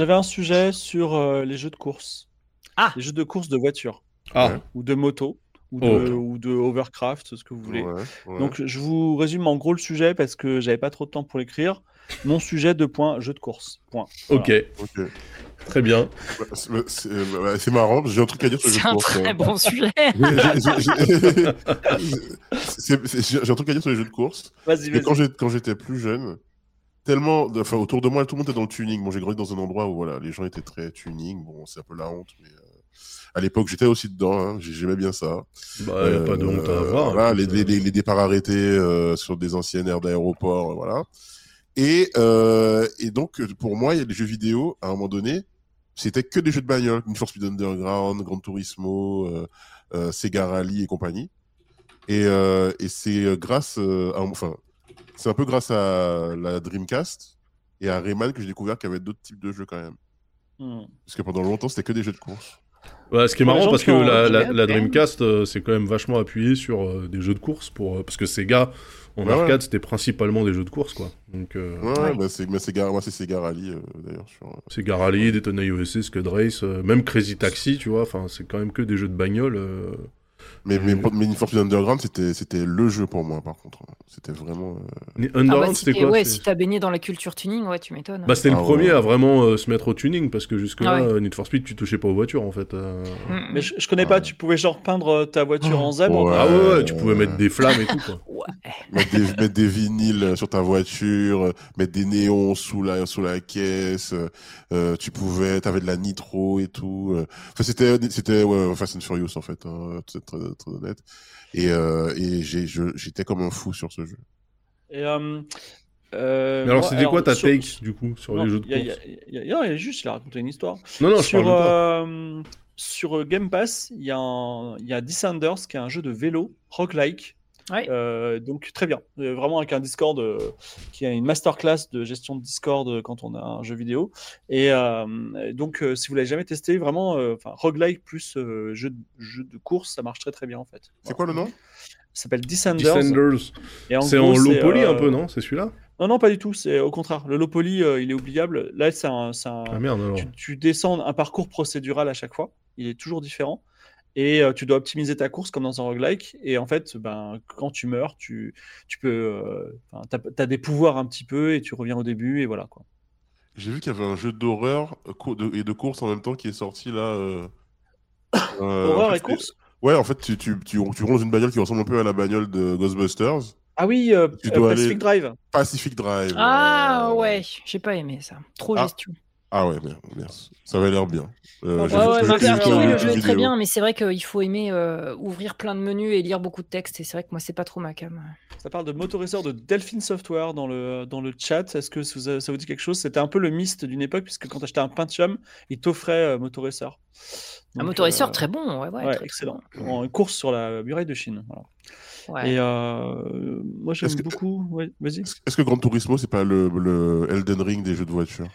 j'avais un sujet sur euh, les jeux de course. Ah. Les jeux de course de voiture. Ah. Ou de moto. Ou de, Oh. ou de overcraft, ce que vous voulez. Ouais, ouais. Donc, je vous résume en gros le sujet parce que j'avais pas trop de temps pour l'écrire. Mon sujet de point, jeu de course. Point. Voilà. Ok, Ok. très bien. C'est- C'est c'est marrant, j'ai un truc à dire sur les jeux C'est de un course. très hein. bon sujet. J'ai- c'est- c'est- un truc à dire sur les jeux de course. Vas-y, vas-y. quand j'étais plus jeune, tellement, de- enfin autour de moi, tout le monde était dans le tuning. Bon, j'ai grandi dans un endroit où voilà, les gens étaient très tuning. Bon, c'est un peu la honte, mais euh, à l'époque, j'étais aussi dedans. hein, j'ai- J'aimais bien ça. Bah, y a pas de honte à Euh, avoir. voilà, les, les- euh, les- les départs arrêtés sur des anciennes aires d'aéroport, voilà. Et, euh, et donc, pour moi, il y a des jeux vidéo, à un moment donné, c'était que des jeux de bagnole, Need for Speed Underground, Gran Turismo, euh, euh, Sega Rally et compagnie. Et, et c'est grâce, à, enfin, c'est un peu grâce à la Dreamcast et à Rayman que j'ai découvert qu'il y avait d'autres types de jeux quand même. Hmm. Parce que pendant longtemps, c'était que des jeux de course. Ouais, ce qui est marrant parce que la. Dreamcast euh, c'est quand même vachement appuyé sur euh, des jeux de course pour euh, parce que Sega en Ouais, arcade ouais. c'était principalement des jeux de course quoi. Donc euh, Ouais, Ouais. bah, c'est, mais Sega, moi, c'est Sega Rally, euh, d'ailleurs. Sur, euh, Sega Rally, Daytona USA, Scud Race, euh, même Crazy Taxi, tu vois, enfin c'est quand même que des jeux de bagnole. Mais, mais, mais Need for Speed Underground, c'était, c'était le jeu pour moi, par contre. C'était vraiment. euh, Underground Ah bah, si c'était quoi ouais, si t'as baigné dans la culture tuning, ouais, tu m'étonnes. Bah, c'était Ah le premier ouais. à vraiment euh, se mettre au tuning parce que jusque-là, Ah ouais. euh, Need for Speed, tu touchais pas aux voitures en fait. euh. Mm, Mais je, je connais pas, tu pouvais genre peindre ta voiture en zèbre. Ouais. Ah ouais, ouais, tu pouvais mettre des flammes et tout quoi. Ouais. mettre, des, mettre des vinyles sur ta voiture, mettre des néons sous la, sous la caisse. tu pouvais, t'avais de la nitro et tout. Enfin, c'était, c'était ouais, Fast and Furious en fait, hein, très, honnête. Et, euh, et je- j'étais comme un fou sur ce jeu. Et, euh, euh, Mais alors, c'était quoi ta sur- take du coup sur Non, les jeux de il y a- course il y a- il y a- il y a- non, il y a juste, il a raconté une histoire. Non, non, je sur, parle pas. euh, sur Game Pass, il y, a un- il y a Descenders qui est un jeu de vélo, roguelike. Ouais. Euh, donc très bien, Euh, vraiment avec un Discord euh, qui a une masterclass de gestion de Discord euh, quand on a un jeu vidéo. Et euh, donc euh, si vous l'avez jamais testé, vraiment, euh, enfin roguelike plus euh, jeu, de, jeu de course, ça marche très très bien en fait. C'est quoi le nom? Ça s'appelle Descenders. Descenders. en C'est en low poly euh, un peu, non? C'est celui-là? Non, non, pas du tout. C'est au contraire. Le low poly, euh, il est oubliable. Là, c'est un, un- Ah merde alors. tu, tu descends un parcours procédural à chaque fois. Il est toujours différent. Et euh, tu dois optimiser ta course comme dans un roguelike. Et en fait, ben, quand tu meurs, tu, tu peux. euh, enfin, t'as, as des pouvoirs un petit peu et tu reviens au début. Et voilà quoi. J'ai vu qu'il y avait un jeu d'horreur euh, et de course en même temps qui est sorti là. euh, euh, en Horreur fait, et course? Ouais, en fait, tu, tu, tu, tu roules dans une bagnole qui ressemble un peu à la bagnole de Ghostbusters. Ah oui, euh, Tu euh, dois Pacific aller- Drive. Pacific Drive. Ah euh, ouais, j'ai pas aimé ça. Trop Ah. gestion. Ah ouais, merde. Ça avait l'air bien. Euh, Ouais, Ouais, ouais, le jeu est très bien, mais c'est vrai qu'il faut aimer euh, ouvrir plein de menus et lire beaucoup de textes. Et c'est vrai que moi, c'est pas trop ma cam. Ça parle de Motoracer de Delphine Software dans le, dans le chat. Est-ce que ça vous, ça vous dit quelque chose? C'était un peu le myste d'une époque, puisque quand tu achetais un Pentium, il t'offrait euh. Un motoracer euh, très bon, ouais, ouais. Ouais, très, très excellent. bon. En course sur la muraille de Chine. voilà. Ouais. Et euh, moi, j'aime beaucoup. Ouais, vas-y. Est-ce est-ce que Gran Turismo, c'est pas le, le Elden Ring des jeux de voiture?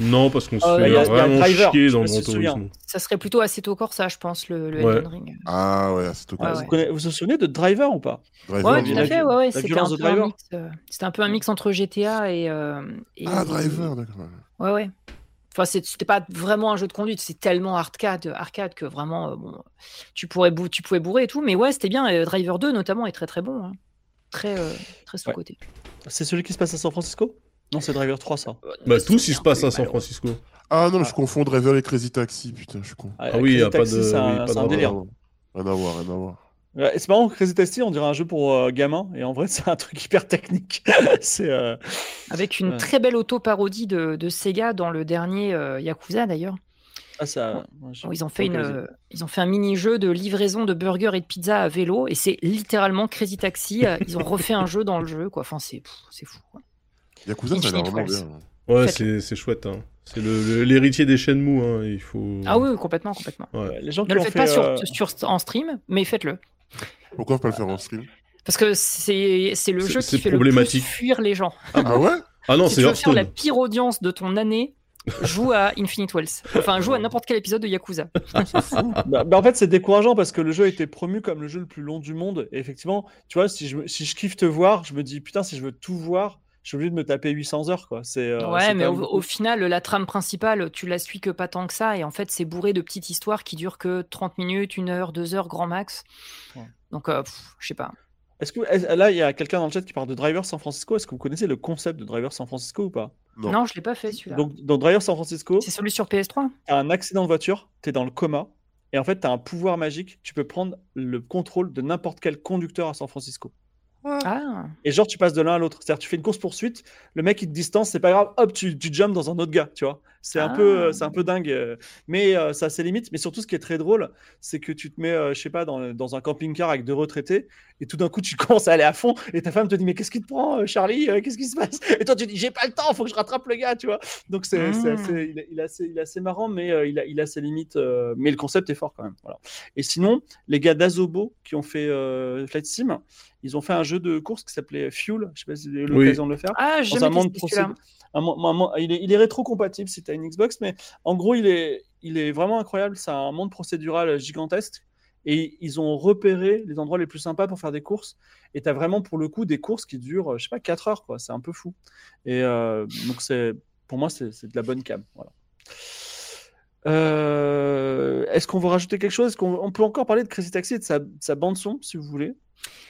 Non, parce qu'on se Euh, fait il y a- il y a vraiment chier dans pas si Gran tu te souviens. Turismo. Ça serait plutôt Assetto Corsa, je pense, le, le Ouais. Elden Ring. Ah ouais, tout Ouais, cas. Vous, ouais. connaissez- vous vous souvenez de Driver ou pas Driver, Ouais, tout à fait, ouais, ouais. la C'était un, peu un mix, euh, c'était un peu un mix entre GTA et. euh, et- Ah, Driver, d'accord. Ouais, ouais. Enfin, c'était pas vraiment un jeu de conduite, c'est tellement arcade, arcade que vraiment, euh, bon, tu, pourrais bou- tu pouvais bourrer et tout. Mais ouais, c'était bien. et Driver 2, notamment, est très très bon. hein. Très, euh, très sous-côté. C'est celui qui se passe à San Francisco? Non, c'est Driver 3, ça. Bah, tous, ils se passent à San Francisco. Ah non, je confonds Driver et Crazy Taxi, putain, je suis con. Ah oui, y a pas de- C'est un, délire. Rien à voir, rien à voir. C'est marrant, Crazy Taxi, on dirait un jeu pour euh, gamins. Et en vrai, c'est un truc hyper technique. c'est. euh, Avec une Ouais. très belle auto-parodie de, de Sega dans le dernier euh, Yakuza d'ailleurs. Ah, ça. ouais, je- où ils ont fait une, euh, ils ont fait un mini-jeu de livraison de burgers et de pizza à vélo et c'est littéralement Crazy Taxi. euh, ils ont refait un jeu dans le jeu quoi. Enfin c'est fou. quoi. Yakuza, ça a l'air vraiment Wells. bien. Ouais, Faites-le. c'est c'est chouette. Hein. C'est le- le- l'héritier des Shenmue. Hein. Il faut. Ah oui, complètement, complètement. Ouais. Ouais, Les gens qui Ne le ont faites fait, pas sur, euh, sur- en stream, mais faites-le. Pourquoi pas le faire en stream? Parce que c'est c'est le C'est- jeu c'est qui fait le problématique. plus fuir les gens. Ah ouais? Ah non, si c'est tu veux faire la Hearthstone. pire audience de ton année, joue à Infinite Wells. Enfin, joue à n'importe quel épisode de Yakuza. Bah, bah, en fait, c'est décourageant parce que le jeu a été promu comme le jeu le plus long du monde. Et effectivement, tu vois, si je, me- si je kiffe te voir, je me dis putain, si je veux tout voir, je suis obligé de me taper 800 heures, quoi. C'est, euh, Ouais, mais au, final, la trame principale, tu la suis que pas tant que ça, et en fait, c'est bourré de petites histoires qui durent que 30 minutes, 1 heure, 2 heures, grand max. Ouais. Donc, euh, je sais pas. Est-ce que est- là, il y a quelqu'un dans le chat qui parle de Driver San Francisco? Est-ce que vous connaissez le concept de Driver San Francisco ou pas? Non. Non, je l'ai pas fait celui-là. Donc, dans Driver San Francisco, C'est celui sur PS3 t'as un accident de voiture, t'es dans le coma, et en fait, t'as un pouvoir magique. Tu peux prendre le contrôle de n'importe quel conducteur à San Francisco. Ah, Et genre, tu passes de l'un à l'autre. C'est-à-dire, tu fais une course-poursuite, le mec, il te distance, c'est pas grave, hop, tu, tu jumps dans un autre gars, tu vois. C'est un, Ah. peu, euh, c'est un peu dingue. euh, Mais euh, ça a ses limites. Mais surtout, ce qui est très drôle, c'est que tu te mets, euh, je sais pas, dans, dans un camping-car avec deux retraités, et tout d'un coup, tu commences à aller à fond, et ta femme te dit, mais qu'est-ce qui te prend, euh, Charlie Qu'est-ce qui se passe? Et toi, tu dis, j'ai pas le temps, faut que je rattrape le gars, tu vois. Donc, c'est c'est Mm. assez, il, est, il est assez, il est assez marrant, mais euh, il, a, il a ses limites. euh, mais le concept est fort quand même. Voilà. Et sinon, les gars d'Azobo qui ont fait euh, Flight Sim, ils ont fait un jeu de course qui s'appelait Fuel. Je sais pas si vous avez eu Oui. l'occasion de le faire. ah j'ai Dans un jamais monde un mo- un mo- il, est, il est rétro-compatible si tu as une Xbox, mais en gros, il est, il est vraiment incroyable. C'est un monde procédural gigantesque. Et ils ont repéré les endroits les plus sympas pour faire des courses. Et tu as vraiment, pour le coup, des courses qui durent, je sais pas, 4 heures. quoi. C'est un peu fou. Et euh, donc, c'est, pour moi, c'est, de la bonne cam. Voilà. Euh, est-ce qu'on veut rajouter quelque chose? Est-ce qu'on on peut encore parler de Crazy Taxi et de sa, de sa bande-son, si vous voulez?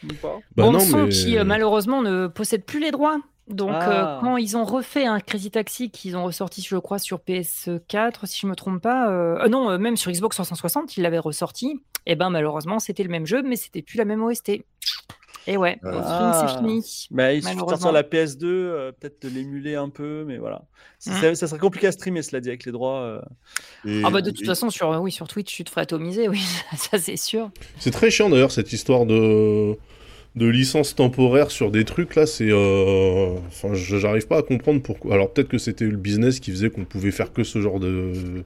Ou pas? Bah non, mais... qui euh, malheureusement ne possède plus les droits. Donc Ah. euh, quand ils ont refait un Crazy Taxi qu'ils ont ressorti, je crois, sur PS4, si je me trompe pas, euh, euh, non, euh, même sur Xbox 360, ils l'avaient ressorti. Et ben malheureusement, c'était le même jeu, mais c'était plus la même OST. Et ouais, Ah. c'est fini. Bah, il suffit de sortir la PS2, euh, peut-être de l'émuler un peu, mais voilà. C'est- Mm. c'est- Ça serait compliqué à streamer, cela dit, avec les droits. euh. Et- Ah bah de toute et- façon, sur, oui, sur Twitch, tu te ferais atomiser, oui, ça c'est sûr. C'est très chiant d'ailleurs cette histoire de de licence temporaire sur des trucs là, c'est euh... enfin j'arrive pas à comprendre pourquoi. Alors peut-être que c'était le business qui faisait qu'on pouvait faire que ce genre de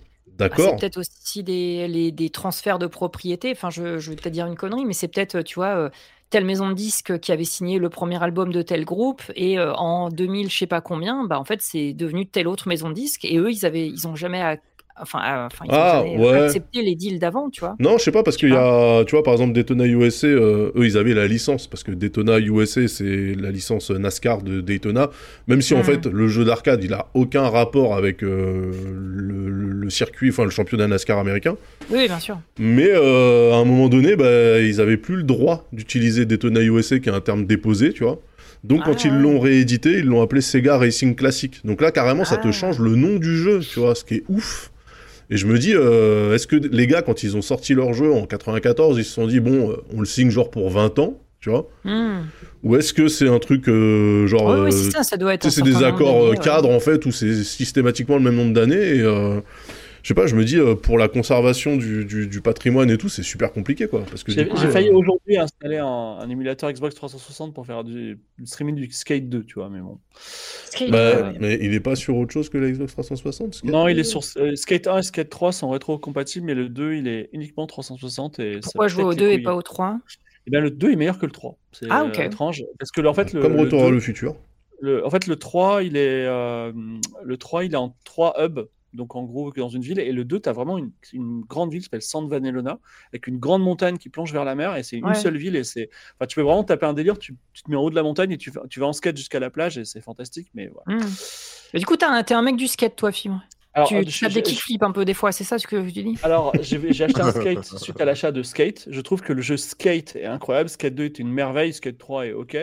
Bah, d'accord. c'est peut-être aussi des, les- des transferts de propriété. Enfin, je, je vais peut-être dire une connerie, mais c'est peut-être, tu vois, euh, telle maison de disques qui avait signé le premier album de tel groupe et euh, en 2000, je sais pas combien, bah en fait, c'est devenu telle autre maison de disques et eux, ils avaient, ils ont jamais, enfin, euh, enfin, ils Ah, ouais. accepté les deals d'avant, tu vois. Non, je sais pas parce qu'il y a, tu vois, par exemple Daytona USA, euh, eux ils avaient la licence parce que Daytona USA c'est la licence NASCAR de Daytona. Même si en Mhm. fait le jeu d'arcade il a aucun rapport avec euh, le, le circuit, enfin le championnat NASCAR américain. Oui, bien sûr. Mais euh, à un moment donné, bah, ils avaient plus le droit d'utiliser Daytona USA, qui est un terme déposé, tu vois. Donc Ah, quand ils ouais. l'ont réédité, ils l'ont appelé Sega Racing Classic. Donc là, carrément, ça te Ah. change le nom du jeu, tu vois, ce qui est ouf. Et je me dis, euh, est-ce que les gars, quand ils ont sorti leur jeu en 94, ils se sont dit, bon, euh, on le signe genre pour 20 ans, tu vois Hmm. Ou est-ce que c'est un truc genre... Oui, oui, euh, c'est ça, ça doit être. c'est des accords euh, ouais. cadres en fait où c'est systématiquement le même nombre d'années et euh, je sais pas, je me dis euh, pour la conservation du, du, du patrimoine et tout, c'est super compliqué quoi. Parce que J'ai euh, failli aujourd'hui installer un, un émulateur Xbox 360 pour faire du, du streaming du Skate 2, tu vois, mais bon. Skate, bah, mais il est pas sur autre chose que la Xbox 360 ce Non, il est sur euh, Skate 1 et Skate 3 sont rétro-compatibles, mais le 2, il est uniquement 360. Et Pourquoi jouer au les 2 et pas au 3 Eh bien, le 2 est meilleur que le 3. C'est Ah, ok. euh, étrange. Parce que, en fait, le, Comme le Retour 2 à le futur. le- en fait, le 3, il est, euh, le 3, il est en 3 hubs. Donc, en gros, dans une ville. Et le 2, tu as vraiment une, une grande ville qui s'appelle San Vanellona, avec une grande montagne qui plonge vers la mer. Et c'est une Ouais. seule ville. Et c'est, enfin, tu peux vraiment taper un délire. Tu, tu te mets en haut de la montagne et tu, vas- tu vas en skate jusqu'à la plage. Et c'est fantastique. Mais voilà. Hmm. Mais du coup, t'es un, t'es un mec du skate, toi, Fibre? Alors, tu euh, tu je- je- des kickflips un peu des fois, c'est ça ce que tu dis? Alors, j'ai acheté un Skate suite à l'achat de Skate. Je trouve que le jeu Skate est incroyable. Skate 2 est une merveille. Skate 3 est OK.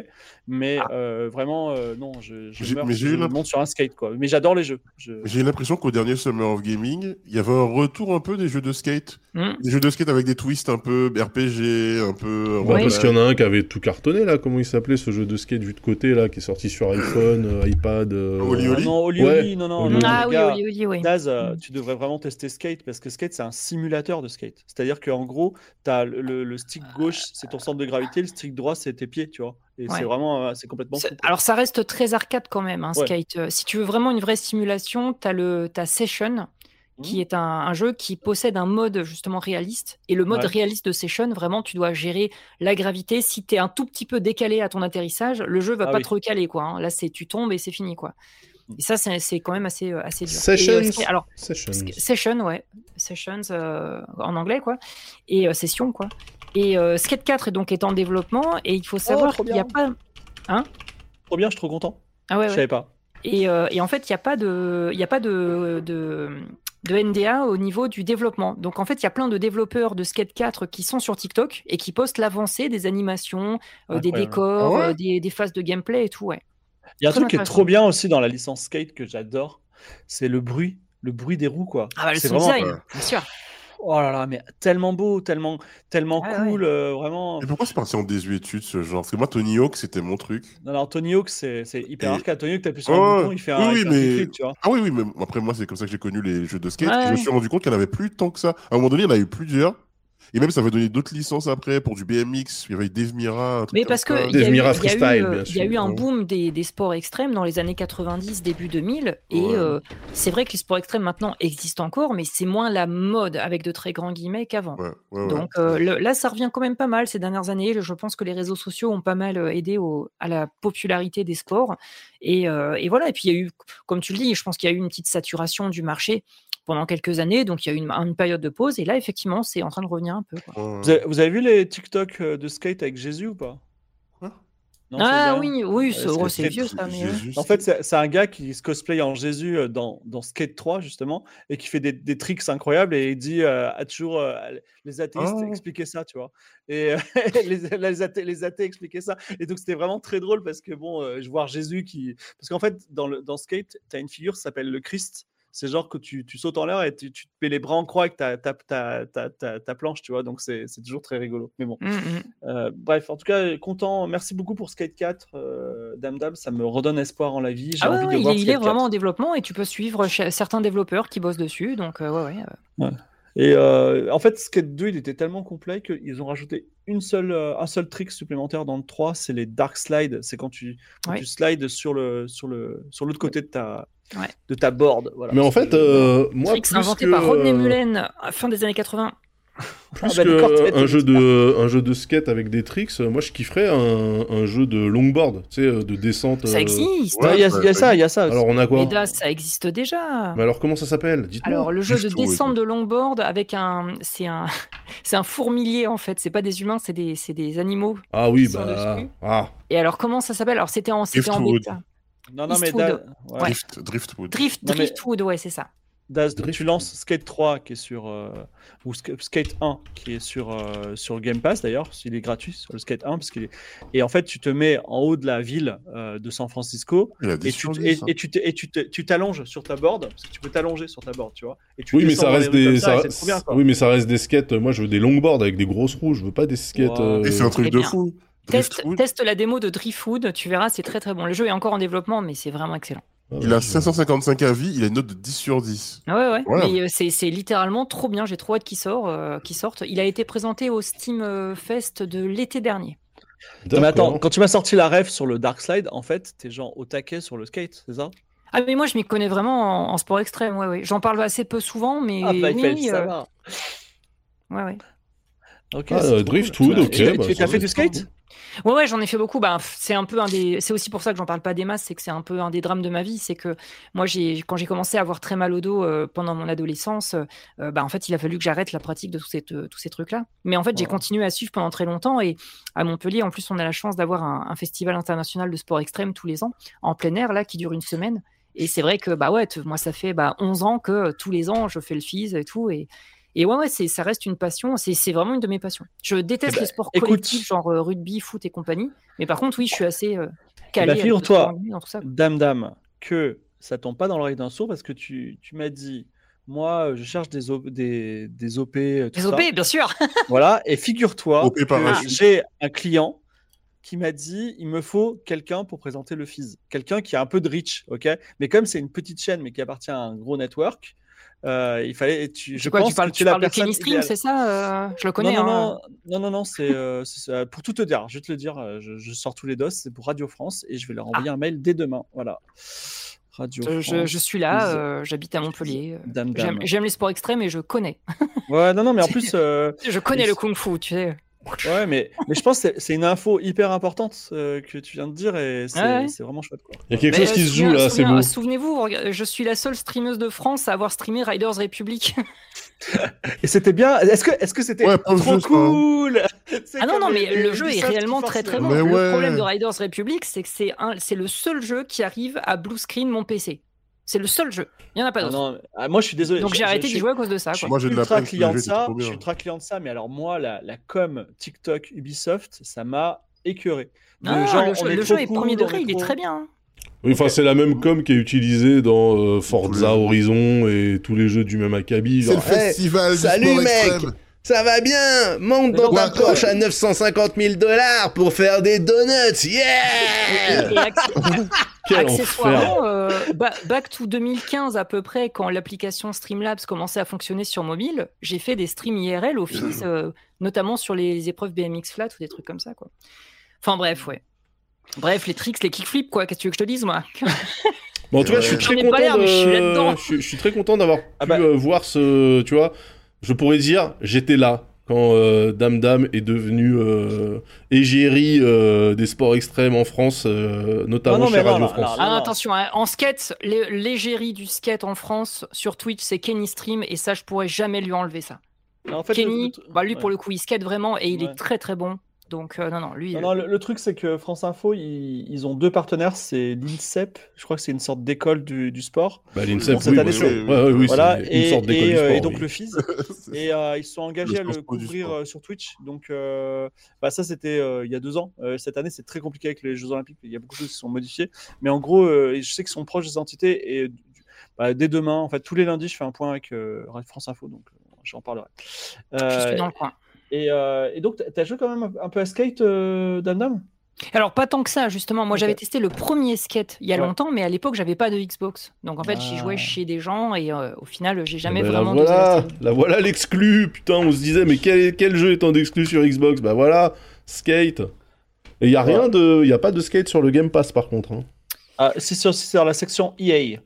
Mais Ah. euh, vraiment, euh, non, je, je meurs mais si j'ai eu je monte sur un skate. Quoi. Mais j'adore les jeux. Je- J'ai l'impression qu'au dernier Summer of Gaming, il y avait un retour un peu des jeux de skate. Hmm. Des jeux de skate avec des twists un peu RPG, un peu. Bah, Oui. Parce qu'il y en a un qui avait tout cartonné là, comment il s'appelait ce jeu de skate vu de côté là, qui est sorti sur iPhone, euh, iPad. euh, Oli Ah Oli non, Oli Ouais. Oli, non, non, Oli non, Oli. Ah oui, oui, oui, oui. Daz, euh, tu devrais vraiment tester Skate parce que Skate, c'est un simulateur de skate. C'est-à-dire qu'en gros, as le, stick gauche, c'est ton centre de gravité, le stick droit, c'est tes pieds, tu vois. Et Ouais. c'est vraiment, euh, c'est complètement fou. Alors ça reste très arcade quand même, hein. Skate. Euh, Si tu veux vraiment une vraie simulation, tu as le t'as Session, qui Mhm. est un, un jeu qui possède un mode justement réaliste. Et le mode Ouais. réaliste de Session, vraiment, tu dois gérer la gravité. Si tu es un tout petit peu décalé à ton atterrissage, le jeu va Ah pas oui. te recaler. Quoi, hein. Là, c'est tu tombes et c'est fini. quoi. Et ça, c'est c'est quand même assez, euh, assez dur. Et, Sessions. euh, Skate- alors, Sessions. Session, ouais. Sessions euh, en anglais, quoi. Et euh, session, quoi. Et euh, Skate 4 est donc est en développement. Et il faut savoir trop qu'il n'y a pas. Trop bien, je suis trop content. Ah ouais, Je ouais. savais pas. Et, euh, et en fait, il n'y a pas de, il y a pas de, de, de NDA au niveau du développement. Donc en fait, il y a plein de développeurs de Skate 4 qui sont sur TikTok et qui postent l'avancée des animations, euh, des décors, Ah ouais? euh, des, des phases de gameplay et tout. Ouais. Il y a un truc qui est trop bien aussi dans la licence skate que j'adore, c'est le bruit, le bruit des roues quoi. Ah bah le sound vraiment, design, euh, bien sûr. oh là là, mais tellement beau, tellement, tellement Ah ouais. cool, euh, vraiment. Et pourquoi c'est parti en désuétude ce genre? Parce que moi, Tony Hawk, c'était mon truc. Non, non, Tony Hawk, c'est c'est hyper Et- arcade. Tony Hawk, t'appuies sur Ouais, un bouton, il fait Oui, un, oui, un mais- tu vois. Ah oui, oui, mais après, moi, c'est comme ça que j'ai connu les jeux de skate. Ouais, et je me suis rendu compte qu'il n'y en avait plus tant que ça. À un moment donné, il y en avait eu plusieurs. Et même, ça avait donné d'autres licences après pour du BMX. Il y avait Dave Mira. un truc Mais comme parce que ça. il y, a Dave eu- Mira il y a eu, freestyle, euh, bien il y a eu sûr. un boom des, des sports extrêmes dans les années 90, début 2000. Et Ouais. euh, c'est vrai que les sports extrêmes maintenant existent encore, mais c'est moins la mode avec de très grands guillemets qu'avant. Ouais, ouais, ouais. Donc euh, le- là, ça revient quand même pas mal ces dernières années. Je pense que les réseaux sociaux ont pas mal aidé au- à la popularité des sports. Et, euh, et voilà. Et puis il y a eu, comme tu le dis, je pense qu'il y a eu une petite saturation du marché pendant quelques années. Donc il y a eu une, une période de pause. Et là, effectivement, c'est en train de revenir un peu. quoi. Ouais. Vous avez, vous avez vu les TikTok euh, de skate avec Jésus ou pas? Non, Ah oui, oui, c'est oh, c'est- vieux ça. Mais, ouais. Jésus, En fait, c'est un gars qui se cosplay en Jésus euh, dans, dans Skate 3, justement, et qui fait des, des tricks incroyables et il dit euh, à toujours euh, les athéistes Oh. expliquer ça, tu vois. Et euh, les, les athées, les athées expliquaient ça. Et donc, c'était vraiment très drôle parce que, bon, euh, je vois Jésus qui. Parce qu'en fait, dans, le, dans Skate, tu as une figure qui s'appelle le Christ. C'est genre que tu, tu sautes en l'air et tu, tu te mets les bras en croix avec ta, ta, ta, ta, planche, tu vois. Donc, c'est toujours très rigolo. Mais bon. Mm, mm. Euh, bref, en tout cas, content. Merci beaucoup pour Skate 4, euh, Dame Dame. Ça me redonne espoir en la vie. Ah envie ouais, de il, voir est, il Skate est 4. vraiment en développement et tu peux suivre certains développeurs qui bossent dessus. Donc, euh, ouais, ouais. euh. Et en fait, Skate 2, il était tellement complet qu'ils ont rajouté une seule, euh, un seul trick supplémentaire dans le 3, c'est les dark slides. C'est quand tu, quand Ouais. tu slides sur le sur le sur l'autre côté de ta Ouais. de ta board. Voilà. Mais en C'est- fait, euh, moi, plus inventé que, par Rodney euh, Mullen à fin des années 80. plus Ah bah, d'accord, que t'as- un jeu de un jeu de skate avec des tricks, euh, moi je kifferais un, un jeu de longboard, tu sais, euh, de descente. Ça euh, existe. Il y a, Ouais, il y a ouais. ça, il y a ça. aussi. Alors on a quoi Mais ça existe déjà. Mais alors comment ça s'appelle? Dites-moi. Alors le jeu de descente de longboard avec un, c'est un, c'est un fourmilier en fait. C'est pas des humains, c'est des, c'est des animaux. ah oui, bah ah. Et alors comment ça s'appelle? Alors c'était en, c'était en Driftwood. bêta. non, non, mais Eastwood. Da- ouais. Ouais. Drift, Driftwood. Drift, Non, mais- Driftwood, ouais, c'est ça. Daz, tu lances Skate 3 qui est sur euh, ou Sk- Skate 1 qui est sur euh, sur Game Pass d'ailleurs, il est gratuit sur le Skate 1 parce qu'il est et en fait tu te mets en haut de la ville euh, de San Francisco et tu et, ça. et tu et tu t'allonges sur ta board parce que tu peux t'allonger sur ta board, tu vois. Et tu Oui, mais ça reste des ça, ça- bien. Oui, mais ça reste des skates. Moi, je veux des longboards avec des grosses roues, je veux pas des skates Wow. euh, Et c'est un truc de bien, fou. Teste la démo de Driftwood, tu verras, c'est très très bon. Le jeu est encore en développement, mais c'est vraiment excellent. Il a ouais, 555 avis, il a une note de 10 sur 10. Ah Ouais, ouais, Ouais. mais euh, c'est c'est littéralement trop bien. J'ai trop hâte qu'il sort, euh, qu'il sorte. Il a été présenté au Steam euh, Fest de l'été dernier. mais attends, quand tu m'as sorti la ref sur le Dark Slide, en fait, t'es genre au taquet sur le skate, c'est ça? Ah, mais moi, je m'y connais vraiment en, en sport extrême. Ouais, ouais. J'en parle assez peu souvent, mais Ah, bah, oui, euh, savoir. ouais, ouais. Ok, Ah, euh, Driftwood, cool. ok, Et t'as- bah, tu- ça fait du skate? Ouais, ouais, j'en ai fait beaucoup. Bah, c'est un peu un des. C'est aussi pour ça que j'en parle pas des masses, c'est que c'est un peu un des drames de ma vie. C'est que moi, j'ai quand j'ai commencé à avoir très mal au dos euh, pendant mon adolescence, euh, bah en fait, il a fallu que j'arrête la pratique de tous ces tous ces trucs-là. Mais en fait, j'ai Ouais. continué à suivre pendant très longtemps. Et à Montpellier, en plus, on a la chance d'avoir un, un festival international de sport extrême tous les ans en plein air là, qui dure une semaine. Et c'est vrai que bah ouais, moi, ça fait bah 11 ans que tous les ans, je fais le FIS et tout. Et et ouais, ouais, c'est, ça reste une passion. C'est, c'est vraiment une de mes passions. Je déteste ben, les sports écoute. collectifs, genre euh, rugby, foot et compagnie. Mais par contre, oui, je suis assez euh, Eh calé. avec figure-toi. Dame, dame, que ça tombe pas dans l'oreille d'un sourd parce que tu, tu m'as dit, moi, euh, je cherche des, O- des, des OP, ça. OP, bien sûr. Voilà, et figure-toi OP j'ai un client qui m'a dit, il me faut quelqu'un pour présenter le FIS. Quelqu'un qui a un peu de reach, ok? Mais comme c'est une petite chaîne, mais qui appartient à un gros network, euh, il fallait. Tu, je quoi, pense tu parles, que tu tu es la parles de Kenny Stream, c'est ça euh, Je le connais. non, non, hein. non, non, non, non, c'est euh, pour tout te dire. Je vais te le dire. Je, je sors tous les dos. C'est pour Radio France et je vais leur envoyer un mail dès demain. Voilà. Radio France. je- je suis là, j'habite à Montpellier. J'aime, les sports extrêmes et je connais. Ouais, non, non, mais en plus, Je connais le kung-fu, tu sais. Ouais, mais, mais je pense que c'est- c'est une info hyper importante euh, que tu viens de dire et c'est Ouais, vraiment chouette. Quoi. Il y a quelque Mais, chose qui euh, se joue là, c'est beau. Souvenez-vous, je suis la seule streameuse de France à avoir streamé Riders Republic. Et c'était bien. Est-ce que est-ce que c'était Ouais, trop jeu, ça. cool? C'est Ah non, non, mais les le jeu est réellement très très bon. Mais Le ouais. problème de Riders Republic, c'est que c'est un- c'est le seul jeu qui arrive à blue screen mon PC. C'est le seul jeu. Il n'y en a pas Ah d'autre. non, ah, moi je suis désolé. Donc j'ai arrêté d'y jouer à cause de ça. Je suis quoi. Moi, j'ai de la peine client jeu de ça. Je suis ultra client de ça, mais alors moi, la, la com TikTok Ubisoft, ça m'a écœuré. Ah, genre, le on jeu, est le trop jeu est cool, premier degré, il est trop- très bien. hein. Oui, enfin, c'est la même com qui est utilisée dans euh, Forza Horizon et tous les jeux du même acabit. C'est le Hey, festival du salut, sport mec extrême. Ça va bien Monte dans ta. Porsche à 950 000 dollars pour faire des donuts Yeah et accessoirement, euh, ba- back to 2015 à peu près, quand l'application Streamlabs commençait à fonctionner sur mobile, j'ai fait des streams IRL au fils, euh, notamment sur les épreuves BMX flat ou des trucs comme ça. Quoi. Enfin bref, ouais. Bref, les tricks, les kickflips, quoi. Qu'est-ce que tu veux que je te dise, moi? Bon, en tout cas, je suis Ouais. très content l'air, mais je suis de... là-dedans. je, suis, je suis très content d'avoir Ah pu bah. euh, voir ce... Tu vois, je pourrais dire, j'étais là quand euh, Dame Dame est devenu euh, égérie euh, des sports extrêmes en France, euh, notamment Non, non, chez mais non, Radio non, France. non, Ah, attention, hein, en skate, l'é- l'égérie du skate en France sur Twitch, c'est Kenny Stream, et ça, je pourrais jamais lui enlever ça. Non, en fait, le- Kenny, le- bah, lui, ouais. pour le coup, il skate vraiment, et il Ouais. est très très bon. Donc, euh, non, non, lui. Non, euh, non, le, le truc, c'est que France Info, ils, ils ont deux partenaires. C'est l'INSEP, je crois que c'est une sorte d'école du, du sport. Bah, l'INSEP, Bon, cette oui, année, oui, voilà, c'est et, une sorte d'école et, du euh, sport. et donc oui. le FIS. Et euh, ils sont engagés à le couvrir euh, sur Twitch. Donc, euh, bah, ça, c'était euh, il y a deux ans. Euh, cette année, c'est très compliqué avec les Jeux Olympiques. Il y a beaucoup de choses qui sont modifiées. Mais en gros, euh, je sais qu'ils sont proches des entités. Et bah, dès demain, en fait, tous les lundis, je fais un point avec euh, France Info. Donc, j'en parlerai. je suis dans le coin. Et, euh, et donc, t'as joué quand même un peu à Skate, euh, Dame Alors, pas tant que ça, justement. Moi, j'avais testé le premier skate il y a Ouais. longtemps, mais à l'époque, j'avais pas de Xbox. Donc, en fait, j'y Ah. jouais chez des gens, et euh, au final, j'ai jamais Eh ben, vraiment la voilà, la voilà l'exclu. Putain, on se disait, mais quel, quel jeu est en exclu sur Xbox? Bah voilà, Skate. Et il y a rien de, il y a pas de Skate sur le Game Pass par contre. hein. Ah, si, sur- si c'est dans la section EA.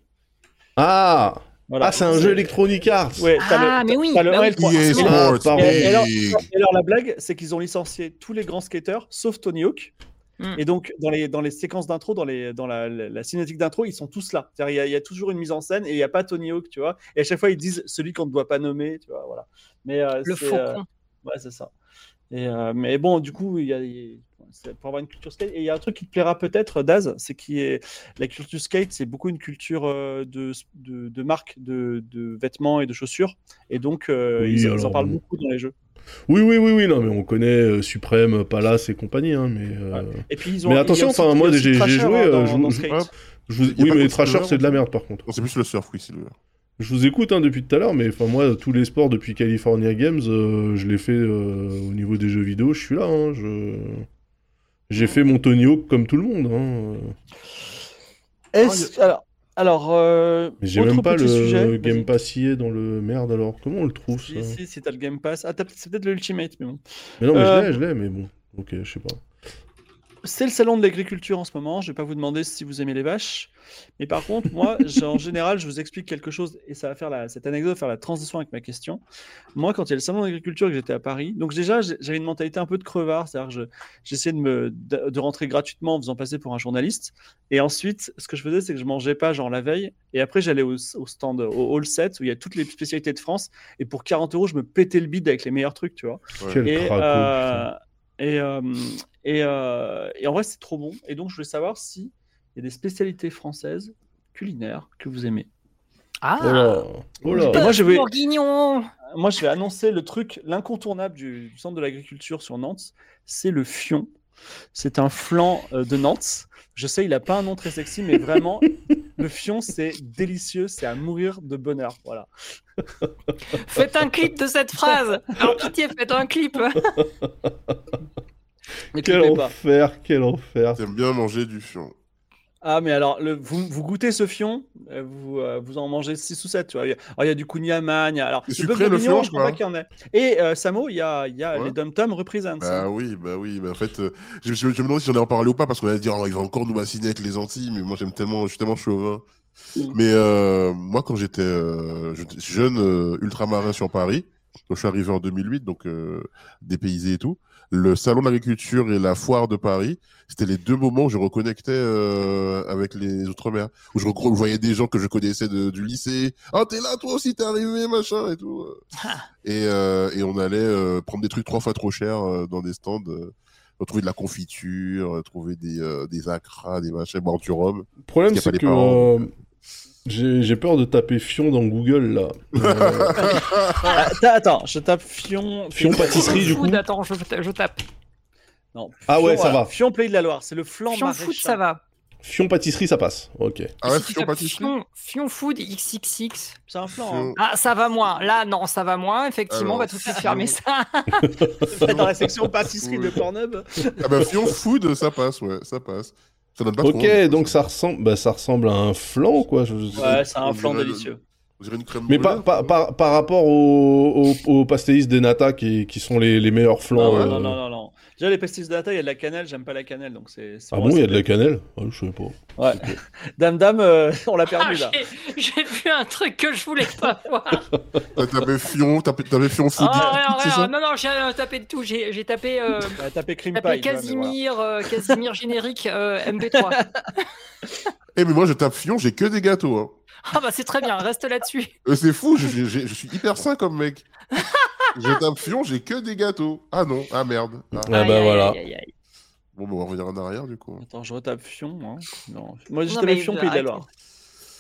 Ah, Voilà. ah, c'est un jeu Electronic Arts. Ouais, Ah, le- mais oui, t'as le bah 1 et oui. le 3. EA Sports, pardon. Et alors. Et la blague, c'est qu'ils ont licencié tous les grands skateurs, sauf Tony Hawk. Mm. Et donc dans les, dans les séquences d'intro, dans, les, dans la, la, la cinématique d'intro, ils sont tous là. C'est-à-dire, Il y, y a toujours une mise en scène et il n'y a pas Tony Hawk, tu vois. Et à chaque fois, ils disent celui qu'on ne doit pas nommer, tu vois. Voilà. Mais euh, Le faux euh. Ouais, c'est ça. Et, euh, mais bon, du coup, il y a, y pour avoir une culture skate. Et il y a un truc qui te plaira peut-être, Daz, c'est qui est la culture skate, c'est beaucoup une culture euh, de, de, de marque de, de vêtements et de chaussures. Et donc, euh, Oui, ils, ils en parlent bon. beaucoup dans les jeux. Oui, oui, oui, oui, non, mais on connaît euh, Suprême, Palace et compagnie, hein, mais. euh, Et puis ils ont. Mais attention, enfin, moi, j'ai- joué, hein, euh, dans- je- dans je- Skate. Hop. Je vous... Y a Oui, mais Silver, c'est de la merde par contre. C'est plus le surf, oui, Silver. Je vous écoute hein, depuis tout à l'heure, mais enfin moi, tous les sports depuis California Games, euh, je l'ai fait euh, au niveau des jeux vidéo, je suis là. hein, je... J'ai fait mon Tony Hawk comme tout le monde. hein. Est-ce- Alors, alors euh, Mais j'ai même pas le sujet, Game vas-y. Pass y est dans le merde alors. Comment on le trouve ça? Si, si, si t'as le Game Pass. Ah, t'as- c'est peut-être le Ultimate, mais bon. Mais non, mais Euh, je l'ai, je l'ai, mais bon. Ok, je sais pas. C'est le salon de l'agriculture en ce moment. Je vais pas vous demander si vous aimez les vaches. Mais par contre, moi, en général, je vous explique quelque chose et ça va faire la, cette anecdote va faire la transition avec ma question. Moi, quand il y a le salon de l'agriculture et que j'étais à Paris, donc déjà, j'avais une mentalité un peu de crevard. C'est-à-dire que je- j'essayais de, me, de, de rentrer gratuitement en faisant passer pour un journaliste. Et ensuite, ce que je faisais, c'est que je mangeais pas genre la veille. Et après, j'allais au, au stand, au hall 7 où il y a toutes les spécialités de France. Et pour 40 euros, je me pétais le bide avec les meilleurs trucs, tu vois. Ouais. Quel Et, euh. Et, euh, et, euh, et en vrai, c'est trop bon. Et donc, je voulais savoir si il y a des spécialités françaises culinaires que vous aimez. Ah, Oh là, oh là. Moi, je vais, bourguignon moi, je vais annoncer le truc, l'incontournable du, du centre de l'agriculture sur Nantes, c'est le fion. C'est un flan euh, de Nantes. Je sais, il n'a pas un nom très sexy, mais vraiment, le fion, c'est délicieux, c'est à mourir de bonheur. Voilà. Faites un clip de cette phrase Alors pitié, faites un clip Quel enfer, quel enfer. T'aimes bien manger du fion. Ah, mais alors, le, vous, vous goûtez ce fion, euh, vous, euh, vous en mangez 6 ou 7. Tu vois. Alors, il y a du kouign-amann, il y a- alors, le sucré, le fion, je crois pas qu'il y en ait. Et euh, Samo, il y a, il y a Ouais. les Dum Tom Represents. Bah oui, bah oui, bah en fait, euh, je, je- je me demande si j'en ai en parlé ou pas parce qu'on allait dire, oh, il va encore nous bassiner avec les Antilles, mais moi j'aime tellement, je suis tellement chauvin. Mais moi, quand j'étais je- jeune ultramarin sur Paris, quand je suis arrivé en 2008, donc dépaysé et tout, le salon de l'agriculture et la foire de Paris, c'était les deux moments où je reconnectais euh, avec les Outre-mer. Où je, recro- voyais des gens que je connaissais de- du lycée. Ah, t'es là, toi aussi, t'es arrivé, machin, et tout. Ah. Et, euh, et on allait euh, prendre des trucs trois fois trop chers euh, dans des stands. Euh, retrouver de la confiture, euh, trouver des, euh, des acras, des machins, boire du rhum. Le problème, c'est que euh, j'ai j'ai peur de taper Fion dans Google, là. Euh, Ah, attends, attends, je tape Fion. Fion pâtisserie, du coup. Food, attends, je, je tape. Non, Ah ouais, ça va. Fion Pays de la Loire, c'est le flan Fion. Food, ça va. Fion pâtisserie, ça passe. Ok. Ah ouais, Si Fion pâtisserie Fion, Fion Food XXX. C'est un flan. Fion- Hein. Ah, ça va moins. Là, non, ça va moins. Effectivement, on va Alors, tout de suite fermer ça. Dans la section pâtisserie de. Pornhub. Ah bah Fion Food, ça passe, ouais, ça passe. Ça donne pas Ok, donc ça. ressemble, bah, ça ressemble à un flan, quoi. je- je- Ouais, c'est un flan délicieux. Une crème Mais brûlée, par, par, par, par rapport aux, aux, des Nata qui, qui sont les, les meilleurs flans. Non, euh, non, non, non, non. Déjà, les pastilles de data, il y a de la cannelle, j'aime pas la cannelle, donc c'est. Ah bon, il y a de la cannelle ah, Je sais pas. Ouais. Dame, dame, euh, on l'a Ah, perdu là. j'ai- vu un truc que je voulais pas voir. T'as tapé Fion, t'as t'avais Fion Food, Ah, rien. ça Non, non, j'ai euh, tapé de tout. J'ai j'ai tapé, euh, tapé Cream tapé Pie. voilà. Casimir, euh, Casimir générique euh, MP3. Eh mais moi je tape Fion, j'ai que des gâteaux. Hein. Ah bah c'est très bien, reste là-dessus. Euh, c'est fou, je, je- je- je suis hyper sain comme mec. Je tape Fion, j'ai que des gâteaux. Ah non, ah merde. Ah. Ah bah aïe, voilà. aïe, aïe, aïe. Bon, bah, on va revenir en arrière du coup. Attends, je retape Fion. Hein. Non. Moi, j'ai tapé Fion Pays de la. Loire.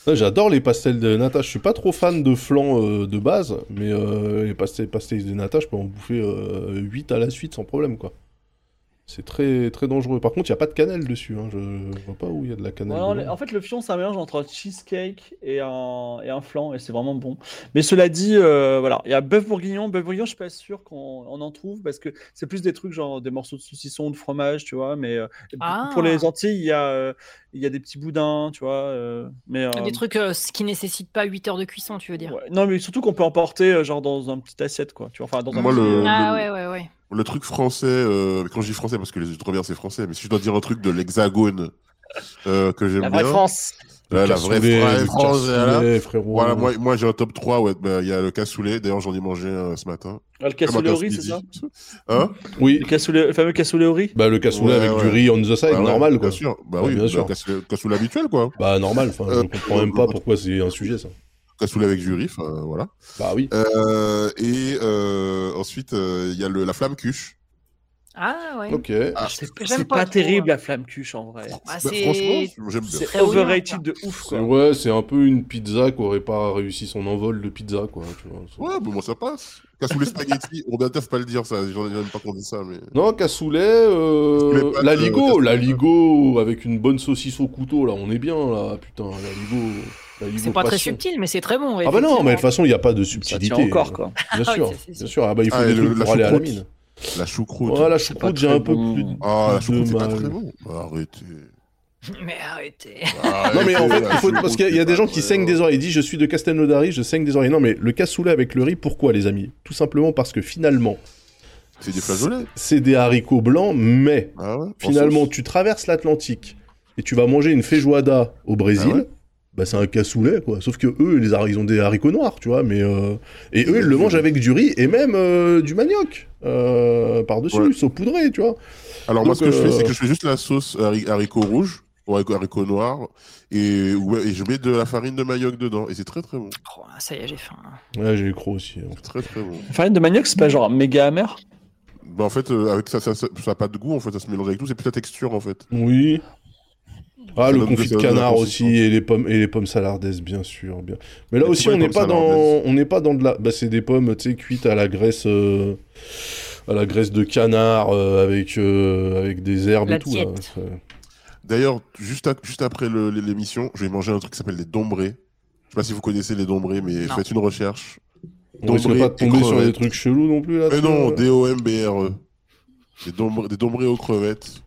J'adore les pastels de Nata. Je suis pas trop fan de flan euh, de base, mais euh, les pastels, pastels de Nata, je peux en bouffer euh, 8 à la suite sans problème, quoi. C'est très, très dangereux. Par contre, il n'y a pas de cannelle dessus. Hein. Je vois pas où il y a de la cannelle. En fait, le fion, c'est un mélange entre un cheesecake et un, et un flan, et c'est vraiment bon. Mais cela dit, euh, voilà, il y a bœuf bourguignon. Bœuf bourguignon, je suis pas sûr qu'on on en trouve parce que c'est plus des trucs genre des morceaux de saucisson, de fromage, tu vois. Mais euh, Ah. pour les Antilles, il y, a, euh, il y a des petits boudins, tu vois. euh, mais, euh, Des trucs euh, qui nécessitent pas 8 heures de cuisson, tu veux dire. ouais. Non, mais surtout qu'on peut emporter genre dans un petit assiette, quoi. Tu vois, enfin, dans un Moi, petit, le- Ah ouais, ouais, ouais. Le truc français, euh, quand je dis français parce que les Outre-mer c'est français, mais si je dois dire un truc de l'hexagone euh, que j'aime La bien. vraie France. Là, la vraie France, voilà. cassoulet, frérot. Voilà, moi, moi j'ai un top 3, ouais, bah, il y a le cassoulet, d'ailleurs j'en ai mangé un ce matin. Ah, le cassoulet au riz, c'est ça. Hein Oui, le, cassoulet- le fameux cassoulet au riz bah, le cassoulet Ouais, avec ouais. du riz on the side, Bah ouais, normal, quoi. Bien sûr, bah oui, bien bah, sûr. cassoulet, cassoulet habituel quoi. Bah, normal. Enfin, Euh, je comprends même pas pourquoi c'est un sujet, ça. Cassoulet avec du riz, enfin, voilà. Bah oui. Euh, et euh, ensuite, euh, il y a le, la flamme cuche. Ah ouais. Ok. Ah, C'est pas pas, trop, terrible hein. la flamme cuche en vrai. Bah, Bah, franchement, j'aime bien. C'est overrated de ouf quoi. Ouais, c'est un peu une pizza qui aurait pas réussi son envol de pizza, quoi. Tu vois. C'est- Ouais, bah, moi ça passe. Cassoulet spaghetti, on va peut-être pas le dire ça, j'en ai même pas qu'on dit ça, mais. Non, cassoulet, euh, la euh, ligo, la ligo avec une bonne saucisse au couteau, là, on est bien, là, putain, la ligo. Ligo C'est pas très subtil, mais c'est très bon. Ah bah non, mais de toute façon, il n'y a pas de Ça subtilité. tient encore quoi. Bien Ah sûr, oui, bien sûr. Ah bah, il faut Ah, des le- trucs pour aller à la choucroute. mine. La choucroute. La choucroute, j'ai un peu bon. plus Ah, la de choucroute, c'est pas très bon. Bah, arrêtez. Mais arrêtez. Non mais en fait, il faut... parce qu'il y a- des gens qui saignent des oreilles. Ils disent je suis de Castelnaudary, je saigne des oreilles. Non mais le cassoulet avec le riz, pourquoi les amis? Tout simplement parce que finalement, C'est des flageolets. c'est des haricots blancs, mais Ah ouais. finalement sauce. tu traverses l'Atlantique et tu vas manger une feijoada au Brésil. Ah Bah c'est un cassoulet quoi, sauf que eux les ils ont des haricots noirs, tu vois, mais euh, et eux ils le mangent avec du riz et même euh, du manioc euh, par dessus, Ouais. saupoudré, tu vois. Alors, moi, ce que je fais, c'est que je fais juste la sauce hari- haricot rouge ou haricot, haricot noir et, ouais, et je mets de la farine de manioc dedans. Et c'est très très bon. Oh, ça y est, j'ai faim. Ouais, j'ai les crocs aussi. hein. Très très bon. Farine de manioc, c'est pas genre méga amer? Bah, en fait, euh, avec ça, ça, ça, ça a pas de goût, en fait, ça se mélange avec tout, c'est plus la texture, en fait. Oui. Ah, Ça le confit de- canard aussi et les pommes et les pommes salardaises bien sûr, bien. Mais là aussi on les n'est pas dans on n'est pas dans de la bah c'est des pommes tu sais cuites à la graisse euh, à la graisse de canard euh, avec euh, avec des herbes La et tout D'ailleurs, juste, à- juste après le- l'émission, je vais manger un truc qui s'appelle des dombrés. Je sais pas si vous connaissez les dombrés, mais Non. faites une recherche. On risque pas de tomber sur des trucs chelous non plus là. Mais tu non. D-O-M-B-R-E. E. Des, dombrés, des dombrés aux crevettes.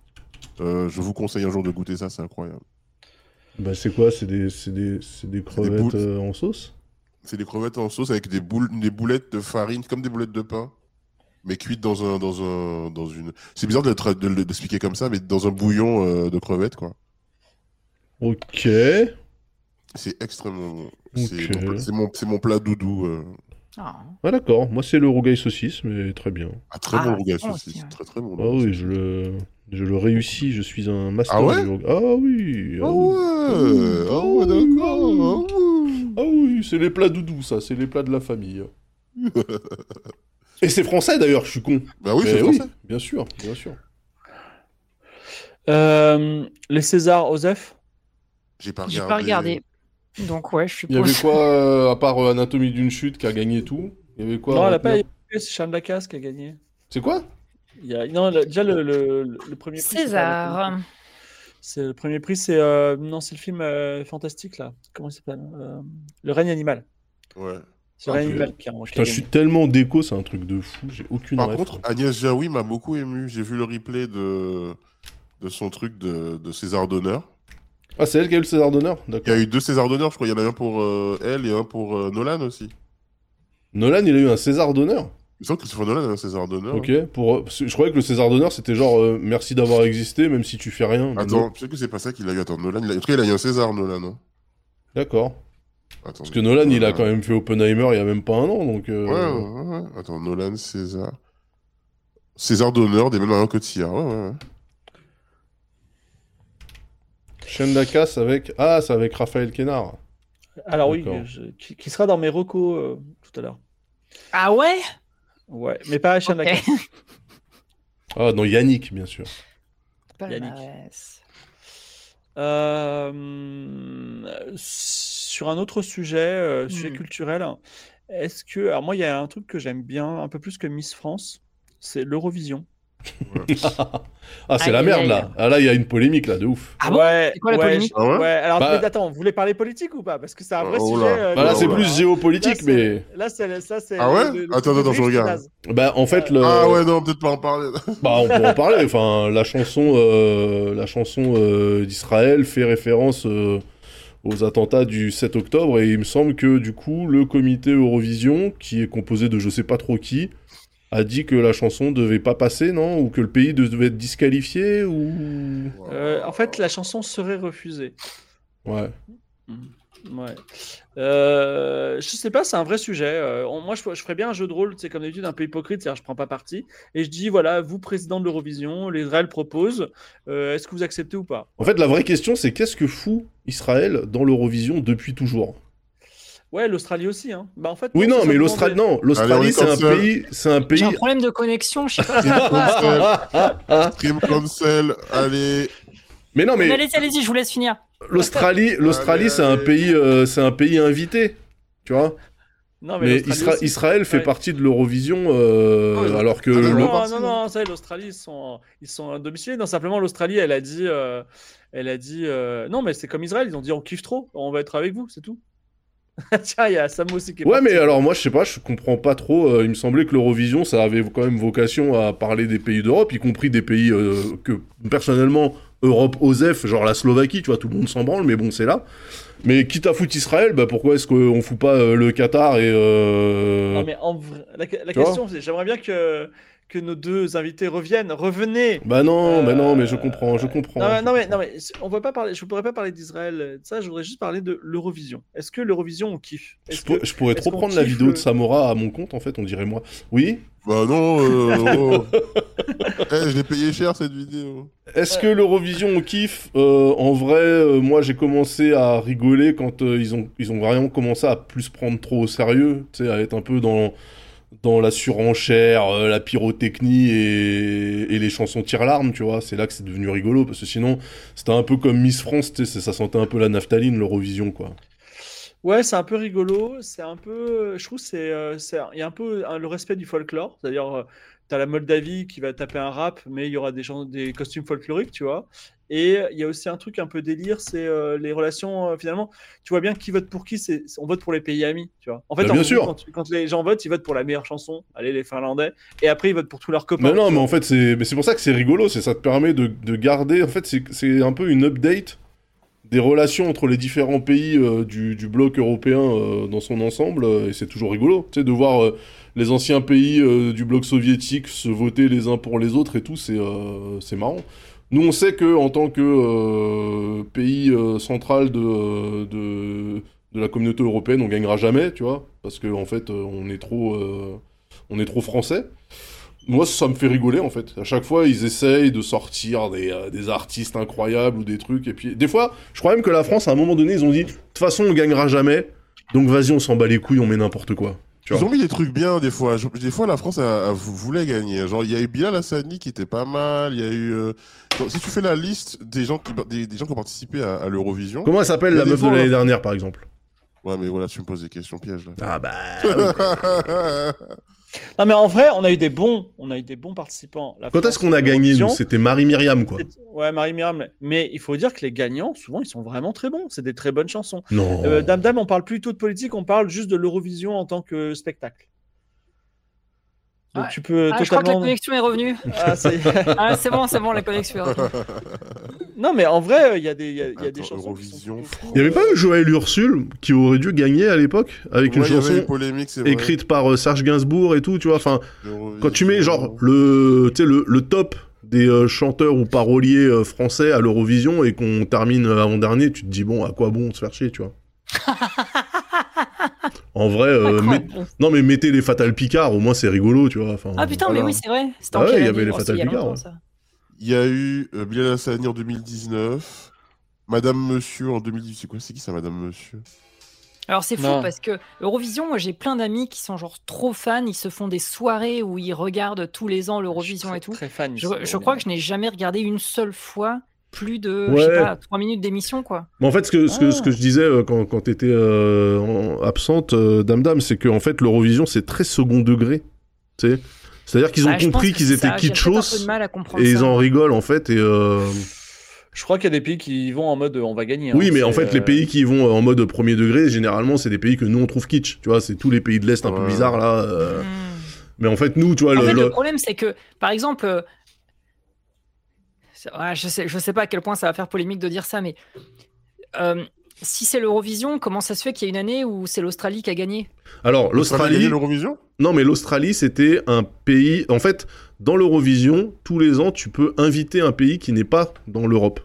Euh, je vous conseille un jour de goûter ça, c'est incroyable. Bah c'est quoi? C'est des des des crevettes boules. euh, en sauce? C'est des crevettes en sauce avec des, boules, des boulettes de farine, comme des boulettes de pain, mais cuites dans un, dans un, dans une. C'est bizarre de le tra- de le- d'expliquer comme ça, mais dans un bouillon euh, de crevettes, quoi. OK. C'est extrêmement bon. C'est mon, mon, c'est mon plat doudou. Ah. Ah d'accord, moi c'est le rougail saucisse, mais très bien. Ah, très Ah, bon rougail bon saucisse. aussi, ouais. Très très bon. Ah oui, je le, je le réussis, je suis un master Ah ouais du rougail. Ah oui, Ah ah ouais, oui. ah ouais, d'accord. ah ouais. Ah oui, c'est les plats doudous, ça, c'est les plats de la famille. Et c'est français d'ailleurs, je suis con. Bah oui, c'est français. bien sûr, bien sûr. Euh, les Césars, Osef J'ai pas J'ai pas regardé. Donc ouais, je suis Il y avait quoi, euh, à part euh, Anatomie d'une chute qui a gagné tout? Il y avait quoi Non, elle a pas retenir c'est Charles Lacasse qui a gagné. C'est quoi? Il y a... Non, déjà le, le, le premier prix. c'est pas le César. premier prix. C'est le premier prix, c'est euh, non, c'est le film euh, fantastique là. Comment il s'appelle? Euh, Le règne animal. Ouais. C'est le Ah, règne je- animal qui a, Putain, je suis tellement déco, c'est un truc de fou, j'ai aucune Par contre, Agnès Jaoui m'a beaucoup ému. J'ai vu le replay de, de son truc de, de César d'honneur. Ah, c'est elle qui a eu le César d'honneur Il y a eu deux César d'honneur, je crois. Il y en a un pour euh, elle et un pour euh, Nolan aussi. Nolan, il a eu un César d'honneur Il me semble que Christopher Nolan a un César d'honneur. Ok, pour... euh, que je croyais que le César d'honneur c'était genre euh, merci d'avoir existé, même si tu fais rien. Attends, peut-être que c'est pas ça qu'il a eu. Attends, Nolan, il a... en tout cas, il a eu un César, Nolan. hein. D'accord. Attends, Parce que Nolan, il a quand même fait Oppenheimer il y a même pas un an, donc. euh, Ouais, ouais, ouais. Attends, Nolan, César. César d'honneur des mêmes Marion Cotillard. Ouais, ouais, ouais. Chaîne d'Acasse avec. Ah, c'est avec Raphaël Kénard. Alors oui, je- qui, qui sera dans mes recos euh, tout à l'heure. Ah ouais? Ouais, mais pas Charles Ok. Lacasse. Ah, non, Yannick, bien sûr. Palmarès. Euh, sur un autre sujet, euh, sujet Hmm. culturel, est-ce que. Alors, moi, il y a un truc que j'aime bien, un peu plus que Miss France, c'est l'Eurovision. ah, c'est la merde là. Ah là, il y a une polémique là, de ouf. Ah bon ouais, C'est quoi la ouais, polémique je- Ah ouais alors, Bah- mais attends, vous voulez parler politique ou pas? Parce que c'est un vrai Oh sujet. là. euh, Bah là, c'est plus géopolitique, mais. Là, c'est ça, c'est. Ah ouais le- le- Attends, le attends, je regarde. Bah, en fait, le. Ah ouais, non, peut-être pas en parler. Bah, on peut en parler. Enfin, la chanson, euh, la chanson euh, d'Israël fait référence euh, aux attentats du 7 octobre et il me semble que du coup, le comité Eurovision, qui est composé de je sais pas trop qui, a dit que la chanson devait pas passer, non? Ou que le pays devait être disqualifié ou? Euh, en fait, la chanson serait refusée. Ouais. Ouais. Euh, je sais pas, c'est un vrai sujet. Euh, on- moi, je, je ferais bien un jeu de rôle, c'est comme d'habitude, un peu hypocrite, c'est-à-dire je prends pas parti. Et je dis, voilà, vous, président de l'Eurovision, l'Israël propose, euh, est-ce que vous acceptez ou pas? En fait, la vraie question, c'est qu'est-ce que fout Israël dans l'Eurovision depuis toujours? Ouais, l'Australie aussi. Hein. Bah, en fait, Oui, non, non, mais l'Australie, des- non, Allez, on l'Australie, est c'est un pays, c'est un pays. J'ai un problème de connexion, je sais pas. Stream cancel, allez. Mais non, Mais mais allez-y, allez-y, je vous laisse finir. l'Australie, l'Australie, Allez, c'est un allez. pays, euh, c'est un pays invité, tu vois. Non, Mais, Isra- aussi. Israël fait Ouais. partie de l'Eurovision, euh, Oh, ont- alors que Ah, le-. Non, parti. non, non, ça, l'Australie, ils sont, ils sont domiciliés. Non, simplement, l'Australie, elle a dit, euh, elle a dit, euh, non, mais c'est comme Israël, ils ont dit, on kiffe trop, on va être avec vous, c'est tout. Tiens, il y a Sam aussi qui est Ouais, parti. mais alors moi, je sais pas, je comprends pas trop. euh, il me semblait que l'Eurovision, ça avait quand même vocation à parler des pays d'Europe, y compris des pays euh, que personnellement Europe OSEF, genre la Slovaquie, tu vois, tout le monde s'en branle, mais bon, c'est là. Mais quitte à foutre Israël, bah pourquoi est-ce qu'on fout pas euh, le Qatar et euh... Non, mais en vrai, la, la question, c'est j'aimerais bien que, que nos deux invités reviennent. Revenez Bah non, bah non, Euh, mais je comprends, je comprends. Non, je non, mais, non, mais on pas parler, je ne pourrais pas parler d'Israël, euh, de ça, je voudrais juste parler de l'Eurovision. Est-ce que l'Eurovision, on kiffe? Je, Est-ce pour- que- je pourrais trop prendre la vidéo le- de Samora à mon compte, en fait, on dirait moi. Oui? Bah non, euh, oh. Eh, je l'ai payé cher cette vidéo. Est-ce Ouais. que l'Eurovision on kiffe? Euh, En vrai, euh, moi j'ai commencé à rigoler quand euh, ils, ont, ils ont vraiment commencé à plus prendre trop au sérieux, tu sais, à être un peu dans, dans la surenchère, euh, la pyrotechnie et, les chansons tire-larmes, tu vois. C'est là que c'est devenu rigolo, parce que sinon c'était un peu comme Miss France, tu sais, ça sentait un peu la naphtaline, l'Eurovision, quoi. Ouais, c'est un peu rigolo, c'est un peu, je trouve, c'est, euh, il y a un peu le respect du folklore, c'est-à-dire, euh, t'as la Moldavie qui va taper un rap, mais il y aura des, gens, des costumes folkloriques, tu vois. Et il y a aussi un truc un peu délire, c'est euh, les relations, euh, finalement, tu vois bien qui vote pour qui, c'est, on vote pour les pays amis, tu vois. En fait, Bah, en bien gros, sûr. Quand, quand les gens votent, ils votent pour la meilleure chanson, allez les Finlandais, et après ils votent pour tous leurs copains. Mais non, mais en fait, c'est mais c'est pour ça que c'est rigolo, c'est ça te permet de, de garder. En fait, c'est un peu une update des relations entre les différents pays euh, du, du bloc européen euh, dans son ensemble, euh, et c'est toujours rigolo, tu sais, de voir les anciens pays du bloc soviétique se voter les uns pour les autres et tout, c'est c'est marrant. Nous, on sait que en tant que euh, pays euh, central de, de la communauté européenne, on gagnera jamais, tu vois, parce qu'en en fait, euh, on est trop, euh, français. Moi, ça me fait rigoler en fait. À chaque fois, ils essayent de sortir des, euh, des artistes incroyables ou des trucs. Et puis, des fois, je crois même que la France, à un moment donné, ils ont dit de toute façon, on gagnera jamais. Donc, vas-y, on s'en bat les couilles, on met n'importe quoi. Tu Ils vois. ont mis des trucs bien des fois. Je- Des fois, la France a, a- voulait gagner. Genre, il y a eu Bilal Hassani qui était pas mal. Il y a eu. euh, si tu fais la liste des gens qui, des, des gens qui ont participé à, à l'Eurovision. Comment elle s'appelle la des meuf de fois, l'année là. dernière, par exemple? Ouais, mais voilà, tu me poses des questions pièges là. Ah bah. Non, mais en vrai, on a eu des bons, on a eu des bons participants. La Quand est-ce qu'on a gagné nous? C'était Marie-Myriam, quoi. Ouais, Marie Myriam. Mais il faut dire que les gagnants, souvent, ils sont vraiment très bons. C'est des très bonnes chansons. Non. Euh, Dame Dame, on parle plutôt de politique, on parle juste de l'Eurovision en tant que spectacle. Donc Ouais. tu peux Ah, je crois que la connexion est revenue. Ah. Ah, c'est bon, c'est bon, la connexion est revenue. non, mais en vrai, il y a des, il y a, y a des chansons. sont- Il y avait pas eu Joël Ursule qui aurait dû gagner à l'époque avec une chanson écrite par euh, Serge Gainsbourg et tout, tu vois. Enfin, quand tu mets genre le, tu sais, le, le top des euh, chanteurs ou paroliers euh, français à l'Eurovision et qu'on termine euh, avant-dernier, tu te dis bon, à quoi bon se faire chier, tu vois? en vrai, euh, Ah, met- non mais mettez les Fatal Picard, au moins c'est rigolo, tu vois. Enfin, Ah putain, mais oui, c'est vrai. Ah ouais, il y avait les Fatal Picard. Il y a eu euh, Bilal Hassani en 2019. Madame Monsieur en 2018. C'est quoi C'est qui ça, Madame Monsieur? Alors c'est fou Non. parce que Eurovision, moi j'ai plein d'amis qui sont genre trop fans, ils se font des soirées où ils regardent tous les ans l'Eurovision Je et suis tout. Très fan. Je crois que je n'ai jamais regardé une seule fois plus de, je sais Ouais. pas, 3 minutes d'émission quoi. Mais en fait, ce que, ce que, ce que Ah. je disais euh, quand, quand tu étais absente, euh, Dame Dame, c'est qu'en fait, l'Eurovision, c'est très second degré. tu sais? C'est-à-dire qu'ils ont Ah, pense compris que qu'ils étaient kitschos mal à comprendre et ils en rigolent, en fait. Et, euh, Je crois qu'il y a des pays qui vont en mode euh, on va gagner. Oui, hein, mais en fait, les euh, pays qui vont en mode premier degré, généralement, c'est des pays que nous, on trouve kitsch. Tu vois, c'est tous les pays de l'Est un peu bizarres, là. euh. Hmm. Mais en fait, nous, tu vois, En le, fait, le- le problème, c'est que, par exemple, euh, ouais, je sais, je sais pas à quel point ça va faire polémique de dire ça, mais euh, si c'est l'Eurovision, comment ça se fait qu'il y a une année où c'est l'Australie qui a gagné? Alors, Ça a gagné l'Australie... l'Eurovision? Non, mais l'Australie, c'était un pays... En fait, dans l'Eurovision, tous les ans, tu peux inviter un pays qui n'est pas dans l'Europe.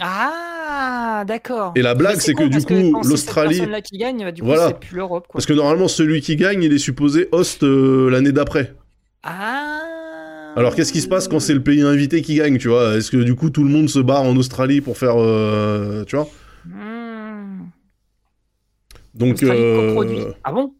Ah, d'accord. Et la blague, c'est que, du coup, l'Australie- qui gagne, du coup, Voilà. c'est plus l'Europe. Parce que normalement, celui qui gagne, il est supposé host euh, l'année d'après. Ah. Alors qu'est-ce qui se passe quand c'est le pays invité qui gagne, tu vois? Est-ce que du coup tout le monde se barre en Australie pour faire, euh, tu vois? Hmm. Donc euh. Ah bon?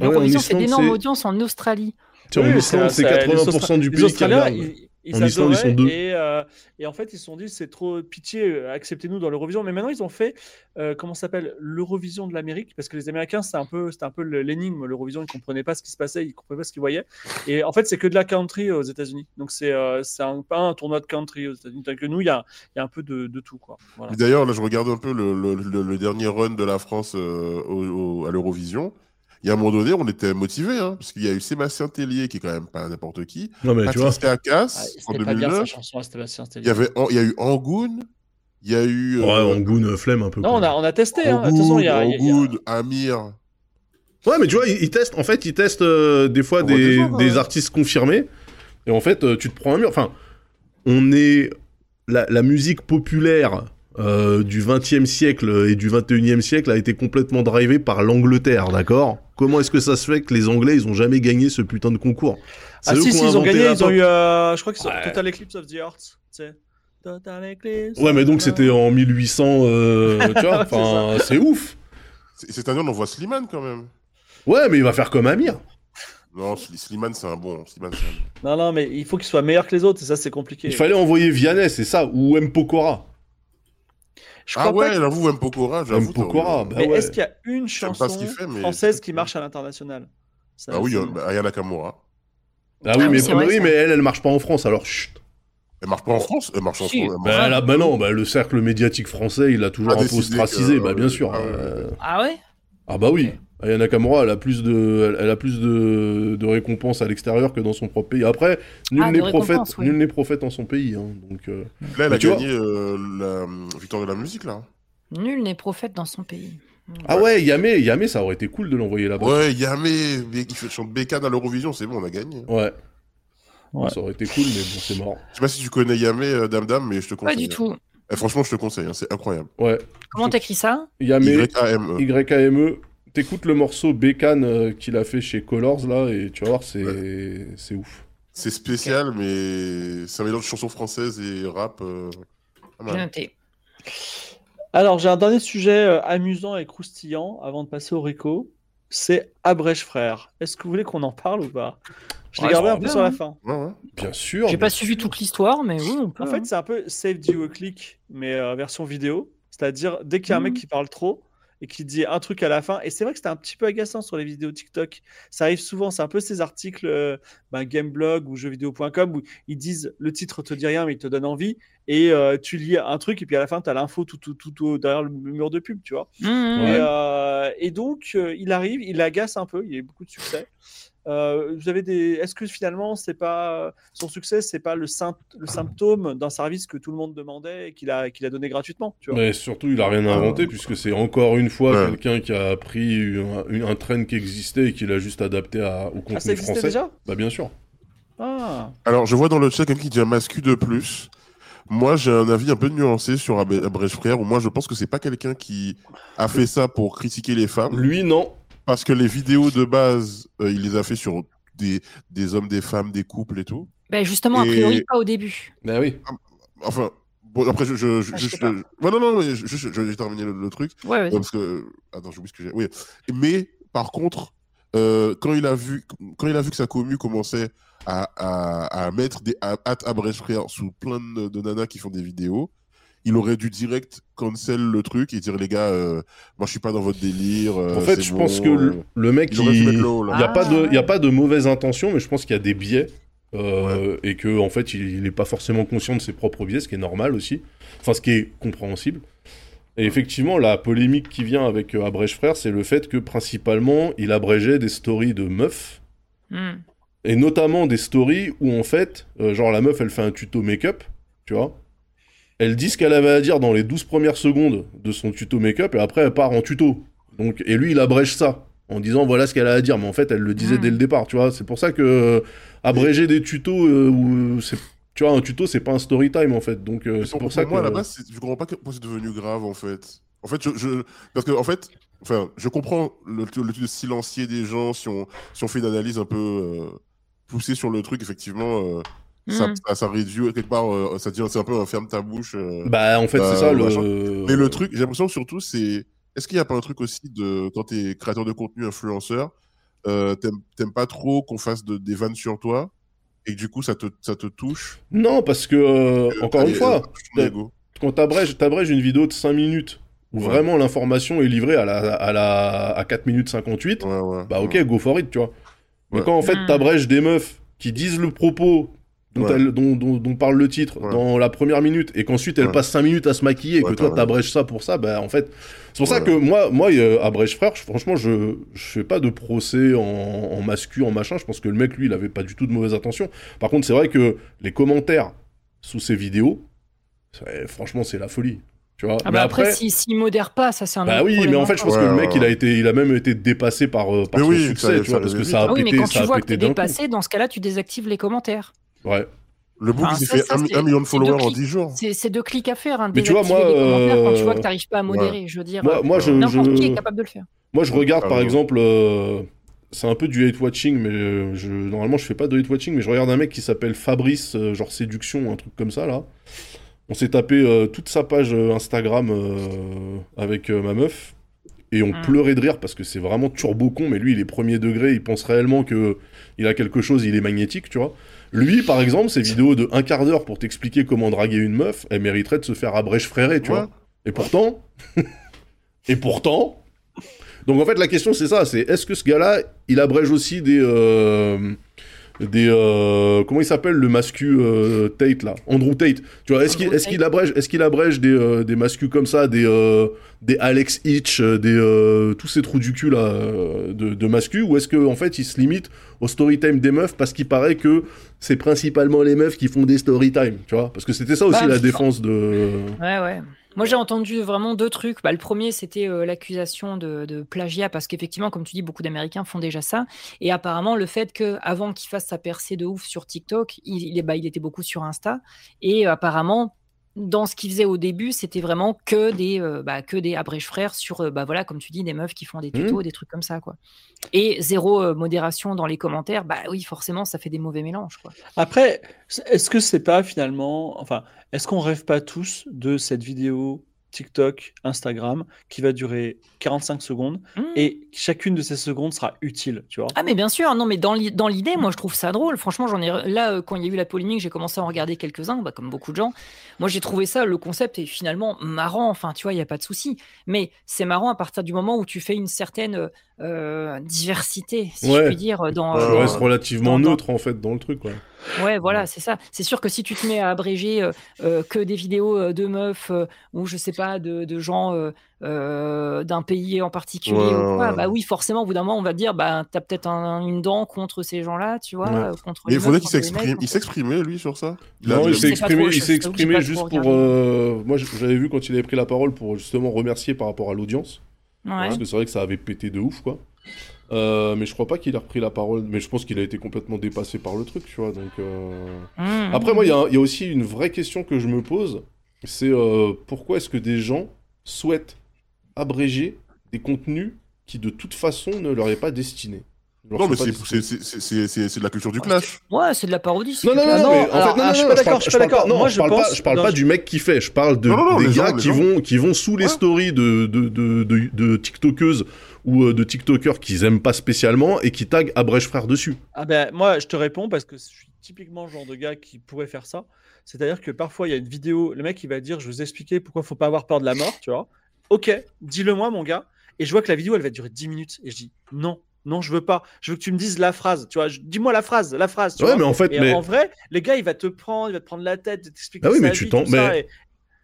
Ouais, en L'Eurovision fait d'énormes audiences en Australie. tiens, en Oui, Islande, c'est ça- les 80% du pays qui regarde. ils, ils En Islande, ils sont deux. Et, euh, et en fait, ils se sont dit, c'est trop pitié, euh, acceptez-nous dans l'Eurovision. Mais maintenant, ils ont fait, euh, comment ça s'appelle, l'Eurovision de l'Amérique, parce que les Américains, c'était un peu, un peu l'énigme, l'Eurovision, ils comprenaient pas ce qui se passait, ils comprenaient pas ce qu'ils voyaient. Et en fait, c'est que de la country aux États-Unis. Donc, c'est euh, un, pas un tournoi de country aux États-Unis. Que nous, il y a, y a un peu de, de tout. Voilà. D'ailleurs, là, je regarde un peu le, le- le- le dernier run de la France euh, au- au- à l'Eurovision. Il y a un moment donné, on était motivés, hein, parce qu'il y a eu Sébastien Tellier, qui est quand même pas n'importe qui, Non mais tu vois, Ah, en c'était pas bien sa 2009. chanson à Sébastien Il y, avait, il y a eu Angoun, il y a eu... ouais, euh, Angoun, euh, flemme un peu. Non, on a, on a testé. Hein. Façon, Angoun, il y a, y Angoun, Amir. Ouais, mais tu vois, ils, ils testent, en fait, ils testent euh, des fois des, des gens, des hein. artistes confirmés. Et en fait, euh, tu te prends un mur. Enfin, on est. La, la musique populaire euh, du 20e siècle et du 21e siècle a été complètement drivée par l'Angleterre, d'accord? Comment est-ce que ça se fait que les Anglais, ils ont jamais gagné ce putain de concours? C'est Ah si, ils ont gagné, ils ont eu, euh, je crois qu'ils sont Ouais. Total Eclipse of the Heart, tu sais. Total Eclipse. Ouais, mais donc c'était en 1800, euh, tu vois C'est Enfin, c'est ouf C'est- Cette année, on envoie Slimane, quand même. Ouais, mais il va faire comme Amir. Non, Sli- Slimane, c'est un bon. Slimane, c'est un bon. Non, non, mais il faut qu'il soit meilleur que les autres, et ça, c'est compliqué. Il fallait envoyer Vianney, c'est ça, ou M. Pokora. Je Ah ouais, j'avoue, M. Pokora, j'avoue. M. Pokora, bah Mais ouais. est-ce qu'il y a une chanson fait, mais- française qui marche à l'international? Ah oui, euh, bah, Aya Nakamura. Ah oui, Ah mais, oui, vrai, mais elle, elle marche pas en France, alors chut. Elle marche pas en France Elle marche en Si. France. Bah, là, bah non, bah, le cercle médiatique français, il a toujours A un peu ostracisé, que- bah bien sûr. Ah ouais. euh, Ah ouais? Ah bah oui. Ok. Aya Nakamura, elle a plus de, elle, a plus de, de récompenses à l'extérieur que dans son propre pays. Après, nul Ah, n'est prophète, oui. nul n'est prophète en son pays. hein, donc, euh, Là, elle Mais a gagné euh, la victoire de la musique, là. Nul n'est prophète dans son pays. Ah ouais, Yamé, Yamé, ça aurait été cool de l'envoyer là-bas. Ouais, Yamé, il fait- chante Bécane à l'Eurovision, c'est bon, on a gagné. Ouais. Ouais. Ça aurait été cool, mais bon, c'est mort. Je sais pas si tu connais Yamé, euh, Dame Dame, mais je te Pas conseille. du tout. Eh, franchement, je te conseille, hein, c'est incroyable. Ouais. Comment t'écris ça? Yamé, Y-A-M-E. Y-A-M-E. T'écoutes le morceau Bécane euh, qu'il a fait chez Colors, là, et tu vas voir, c'est c'est ouf. C'est spécial, mais c'est un mélange de chansons françaises et rap. euh, noté. Alors, j'ai un dernier sujet euh, amusant et croustillant avant de passer au Rico. C'est Abrèche Frère. Est-ce que vous voulez qu'on en parle ou pas? Je l'ai Ouais, gardé ça un peu sur la bien, fin. Ouais, ouais. Bien sûr. J'ai mais- pas suivi toute l'histoire, mais oui, on peut. En hein. fait, c'est un peu Save You a Click, mais euh, version vidéo. C'est-à-dire, dès qu'il y a un mec Mhm. qui parle trop et qui dit un truc à la fin, et c'est vrai que c'était un petit peu agaçant sur les vidéos TikTok. Ça arrive souvent, c'est un peu ces articles euh, ben, Gameblog ou jeuxvideo.com où ils disent le titre te dit rien, mais il te donne envie, et euh, tu lis un truc, et puis à la fin, tu as l'info tout, tout, tout, tout derrière le mur de pub, tu vois. Mmh, mmh, Et, euh, et donc, il arrive, il agace un peu, il a eu beaucoup de succès. Euh, vous avez des... Est-ce que finalement, c'est pas son succès, c'est pas le, sym- le symptôme d'un service que tout le monde demandait et qu'il a, qu'il a donné gratuitement tu vois? Mais surtout, il a rien inventé, puisque c'est encore une fois Ouais. quelqu'un qui a pris un, une- un trend qui existait et qui l'a juste adapté à- au Ah, contenu ça existait français. déjà? Bah, bien sûr. Ah, Alors, je vois dans le chat quelqu'un qui dit un mascu de plus. Moi, j'ai un avis un peu nuancé sur Ab- Abrèche Frère, où moi, je pense que c'est pas quelqu'un qui a fait ça pour critiquer les femmes, Lui, non. Parce que les vidéos de base, euh, il les a fait sur des, des hommes, des femmes, des couples et tout. Ben, justement, a priori, pas au début. Bah oui. Enfin, bon, après, je. je, je, Ah, je- ouais, non, non, mais je, je, je- je vais terminer le, le truc. Ouais, Euh, vas-y. parce que. Attends, j'oublie ce que j'ai. Oui. Mais, par contre, euh, quand, il a vu, quand il a vu que sa commu commençait à, à, à mettre des à, Frère sous plein de, de nanas qui font des vidéos, il aurait dû direct cancel le truc et dire les gars, euh, moi je suis pas dans votre délire. euh, En fait, je bon, pense que le, euh, le mec, il n'y a, pas de- Ah. il y a pas de mauvaise intention, mais je pense qu'il y a des biais. euh, Et que en fait, il n'est pas forcément conscient de ses propres biais, ce qui est normal aussi. Enfin, ce qui est compréhensible. Et effectivement, la polémique qui vient avec euh, Abrèche Frère, c'est le fait que principalement, il abrégeait des stories de meufs. Mmh. Et notamment des stories où en fait, euh, genre la meuf elle fait un tuto make-up, tu vois. Elle dit ce qu'elle avait à dire dans les 12 premières secondes de son tuto make-up et après elle part en tuto. Donc, et lui il abrège ça en disant voilà ce qu'elle a à dire, mais en fait elle le disait dès le départ, tu vois. C'est pour ça que euh, abréger des tutos euh, c'est. Tu vois, un tuto, c'est pas un story time en fait. Donc, euh, c'est pour, pour ça moi, que. à la base, je comprends pas pourquoi c'est devenu grave, en fait. En fait, je, je- parce que, en fait, enfin, je comprends le, le truc de silencier des gens si on, si on fait une analyse un peu euh, poussée sur le truc, effectivement, euh, ça, Mm. ça, ça réduit quelque part, euh, ça devient c'est un peu ferme ta bouche. euh. Bah, en fait, Bah, c'est ça machin. le. Mais le truc, j'ai l'impression surtout, c'est, est-ce qu'il n'y a pas un truc aussi de, quand t'es créateur de contenu, influenceur, euh, t'aimes t'aimes pas trop qu'on fasse de- des vannes sur toi, et que du coup, ça te, ça te touche? Non, parce que, euh, encore une fois, ça quand t'abrèges, t'abrèges une vidéo de 5 minutes où Ouais. vraiment l'information est livrée à, la, à, la, à 4 minutes 58, Ouais, ouais. bah ok, ouais. go for it, tu vois. Mais quand en fait Mm. t'abrèges des meufs qui disent le propos dont, Ouais. elles- dont, dont- dont parle le titre Ouais. dans la première minute et qu'ensuite elles Ouais. passent 5 minutes à se maquiller et que toi t'abrèges ça pour ça, bah en fait. C'est pour ça que moi, moi euh, Abrège frère, je- franchement, je, je fais pas de procès en, en mascu, en machin. Je pense que le mec, lui, il avait pas du tout de mauvaise intention. Par contre, c'est vrai que les commentaires sous ces vidéos, franchement, c'est la folie. Tu vois. Ah mais bah après, après, s'il s'il modère pas, ça c'est un bah autre oui, problème mais en fait, je pense que le mec, ouais, il a été, il a même été dépassé par, euh, par Mais son oui, succès, ça- tu ça vois, parce que ça a Ah oui, mais pété, quand ça tu a vois que pété t'es coup. dépassé, dans ce cas-là, tu désactives les commentaires. Ouais. Le book, Enfin, il ça, fait ça, un, c'est- un million de followers en clics. 10 jours. C'est deux clics à faire, hein, Mais tu vois, moi, commentaires quand tu euh, vois que t'arrives pas à modérer. Je veux dire, Moi, moi, je, n'importe qui je- est capable de le faire. moi, je regarde Ah, par ouais. exemple, euh, c'est un peu du hate watching, mais euh, je, normalement, je fais pas de hate watching, mais je regarde un mec qui s'appelle Fabrice, euh, genre séduction un truc comme ça là. On s'est tapé euh, toute sa page euh, Instagram euh, avec euh, ma meuf. Et on Mm. pleurait de rire parce que c'est vraiment turbo con, mais lui il est premier degré, il pense réellement que il a quelque chose, il est magnétique, tu vois. Lui, par exemple, ses vidéos de un quart d'heure pour t'expliquer comment draguer une meuf, elle mériterait de se faire abrèche fréré, tu Ouais. vois. Et pourtant, et pourtant, donc en fait la question c'est ça, c'est est-ce que ce gars-là, il abrège aussi des euh, des euh, comment il s'appelle le mascu euh, Tate là, Andrew Tate. Tu vois, est-ce qu'il est-ce qu'il abrège est-ce qu'il abrège des euh, des mascus comme ça, des euh, des Alex Hitch, euh, des euh, tous ces trous du cul là de, de mascus ou est-ce que en fait il se limite au story time des meufs parce qu'il paraît que c'est principalement les meufs qui font des story time, tu vois? Parce que c'était ça aussi Bah, la défense de Ouais, ouais. Moi, j'ai entendu vraiment deux trucs. Bah, le premier, c'était euh, l'accusation de, de plagiat, parce qu'effectivement, comme tu dis, beaucoup d'Américains font déjà ça. Et apparemment, le fait que avant qu'il fasse sa percée de ouf sur TikTok, il, il est- bah, il était beaucoup sur Insta. Et euh, apparemment, dans ce qu'ils faisaient au début, c'était vraiment que des, euh, bah, que des abrège frères sur, euh, bah voilà, comme tu dis, des meufs qui font des tutos, des trucs comme ça, quoi. Et zéro euh, modération dans les commentaires, bah oui, forcément, ça fait des mauvais mélanges, quoi. Après, est-ce que c'est pas finalement, enfin, est-ce qu'on rêve pas tous de cette vidéo TikTok, Instagram, qui va durer 45 secondes Mmh. et chacune de ces secondes sera utile, tu vois. Ah mais bien sûr, non mais dans l'i- dans l'idée, moi je trouve ça drôle. Franchement, j'en ai là euh, quand il y a eu la polémique, j'ai commencé à en regarder quelques-uns, bah, comme beaucoup de gens. Moi j'ai trouvé ça le concept est finalement marrant. Enfin, tu vois, il y a pas de souci. Mais c'est marrant à partir du moment où tu fais une certaine euh, euh, diversité, si Ouais. je puis dire, dans. Je euh, reste relativement dans- dans- neutre en fait dans le truc. Quoi. Ouais, voilà, c'est ça. C'est sûr que si tu te mets à abréger euh, euh, que des vidéos euh, de meufs euh, ou je sais pas de, de gens euh, euh, d'un pays en particulier Ouais, ou quoi, ouais. bah oui, forcément, au bout d'un moment, on va te dire, bah t'as peut-être un- une dent contre ces gens-là, tu vois, Ouais. euh, contre Mais il faudrait qu'il s'exprime. Il s'exprimait, lui, sur ça? Non, a- il s'est exprimé, trop, il je- s'est exprimé pas juste pour. euh, Moi, j'avais vu quand il avait pris la parole pour justement remercier par rapport à l'audience. Ouais. Parce que c'est vrai que ça avait pété de ouf, quoi. Euh, mais je crois pas qu'il a repris la parole. Mais je pense qu'il a été complètement dépassé par le truc, tu vois. Donc. euh, Mmh. Après, moi, il y, il y a aussi une vraie question que je me pose. C'est euh, pourquoi est-ce que des gens souhaitent abréger des contenus qui, de toute façon, ne leur est pas leur Non, mais c'est- destinés. c'est- c'est c'est- c'est- c'est de la culture du clash. Ouais, c'est de la parodie. Non, non, non, Ah non, en fait, non, non, je suis pas je parle- d'accord, je suis pas d'accord. Non, je parle pas, je parle non, pas je- du mec qui fait, je parle de, Non, non, non, des gars qui vont, qui vont sous les stories de, de, de, de, de TikTokeuses ou euh, de TikTokers qu'ils aiment pas spécialement et qui taguent Abrège Frère dessus. Ah ben moi je te réponds parce que je suis typiquement le genre de gars qui pourrait faire ça. C'est-à-dire que parfois il y a une vidéo, le mec il va dire je vais vous expliquer pourquoi faut pas avoir peur de la mort, tu vois. Ok, dis-le moi mon gars. Et je vois que la vidéo elle va durer 10 minutes et je dis non, non je veux pas. Je veux que tu me dises la phrase, tu vois. Je- Dis-moi la phrase, la phrase. Tu Ouais, vois. mais en fait, Et mais, en vrai, les gars il va te prendre, il va te prendre la tête, t'expliquer Ah oui, mais tu t'en- mais- et-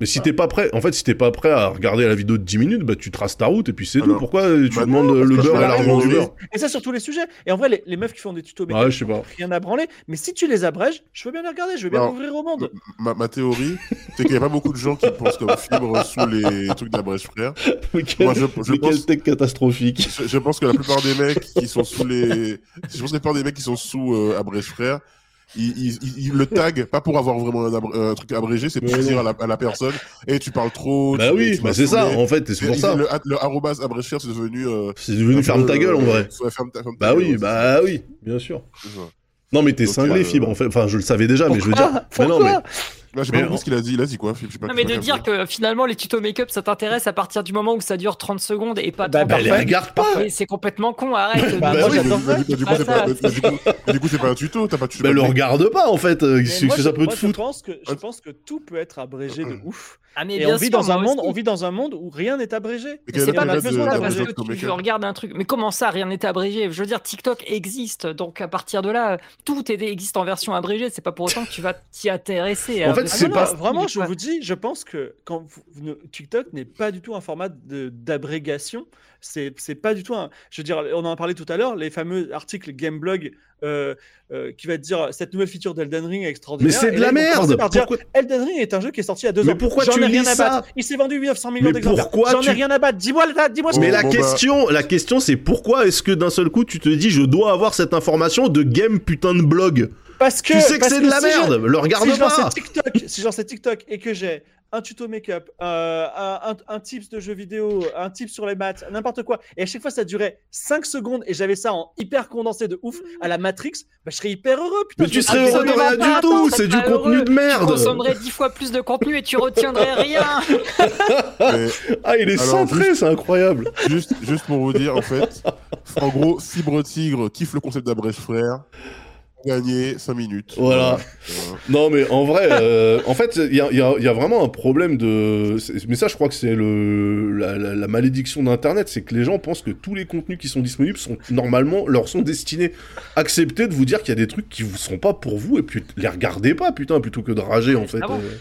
mais si t'es pas prêt, en fait, si t'es pas prêt à regarder la vidéo de 10 minutes, bah tu traces ta route et puis c'est Ah tout. non. Pourquoi euh, tu Bah demandes non, euh, le que beurre et l'argent du beurre Et ça sur tous les sujets. Et en vrai, les, les meufs qui font des tutos, Ouais, make-up, je sais pas. rien à branler. Mais si tu les abrèges, je veux bien les regarder, je veux bien m'ouvrir au monde. Ma, ma théorie, c'est qu'il n'y a pas beaucoup de gens qui pensent comme fibre sous les trucs d'Abrège Frère. Mais quel, Moi, je, je mais quel pense, tech catastrophique. je, je pense que la plupart des mecs qui sont sous les. Je pense que la plupart des mecs qui sont sous euh, Abrège Frère, ils le taguent, pas pour avoir vraiment un, truc abrégé, c'est pour dire à la, à la personne Et tu parles trop. Bah tu- oui, bah c'est ça, en fait, c'est pour ça. Le, le arrobase Abrège Frère, c'est devenu. euh, C'est devenu ferme peu, ta gueule en euh, vrai. ouais, ferme ta- ferme ta Bah gueule, oui, bah oui, bien sûr. Non, mais t'es cinglé, euh, Fibre, en fait. Enfin, je le savais déjà, mais je veux Pourquoi dire. Mais non, mais. Là, j'ai pas compris ce qu'il a dit. Il a dit quoi Philippe pas- Non, mais de dire que finalement les tutos make-up ça t'intéresse à partir du moment où ça dure 30 secondes et pas Bah, 30 bah, Bah, les regarde pas c'est complètement con, arrête. Bah, moi, j'adore ça. du- coup, c'est pas- c'est un tuto, t'as pas tu Bah, le regarde pas, en fait. euh, Mais Qu'est-ce moi, que je- foutre pense que tout peut être abrégé de ouf. Ah, mais Et bien on vit sûr, dans un monde, on vit dans un monde où rien n'est abrégé. C'est est pas parce de- que, de- de- tu regardes un truc. Mais comment ça, rien n'est abrégé? Je veux dire, TikTok existe, donc à partir de là, tout existe en version abrégée. C'est pas pour autant que tu vas t'y intéresser. En fait, de- c'est pas- non, vraiment, je vous dis, je pense que quand vous- vous ne- TikTok n'est pas du tout un format d'abrégation. C'est c'est pas du tout un. Je veux dire, on en a parlé tout à l'heure, les fameux articles Gameblog euh, euh, qui va te dire cette nouvelle feature d'Elden Ring est Mais extraordinaire. c'est Et de la merde par dire, Pourquoi- Elden Ring est un jeu qui est sorti il y a deux Mais ans. pourquoi tu ai rien lis à ça battre. Il s'est vendu 900 millions Mais d'exemplaires. pourquoi J'en ai tu- rien à battre. Dis-moi, dis-moi. ce Mais que- la question, la question, c'est pourquoi est-ce que d'un seul coup tu te dis je dois avoir cette information de game putain de blog? Parce que Tu sais que parce c'est de la si je- merde, le regarde si pas. TikTok, si je lance TikTok et que j'ai un tuto make-up, euh, un, tips de jeux vidéo, un tips sur les maths, n'importe quoi, et à chaque fois ça durait 5 secondes et j'avais ça en hyper condensé de ouf à la Matrix, bah, je serais hyper heureux. Putain, Mais tu serais heureux de rien pas, du tout, attends, c'est du contenu heureux. de merde. Tu consommerais 10 fois plus de contenu et tu retiendrais rien. Mais Ah, il est Alors, centré, c'est incroyable. juste, juste pour vous dire, en fait, en gros, Fibre Tigre kiffe le concept d'Abrège Frère. Gagné 5 minutes. Voilà. Voilà. Non, mais en vrai, euh, en fait, il y a, il y a- il y a vraiment un problème de. Mais ça, je crois que c'est le la, la- la malédiction d'Internet, c'est que les gens pensent que tous les contenus qui sont disponibles sont normalement leur sont destinés. Acceptez de vous dire qu'il y a des trucs qui vous sont pas pour vous et puis les regardez pas, putain, plutôt que de rager en fait. Ah bon? Euh,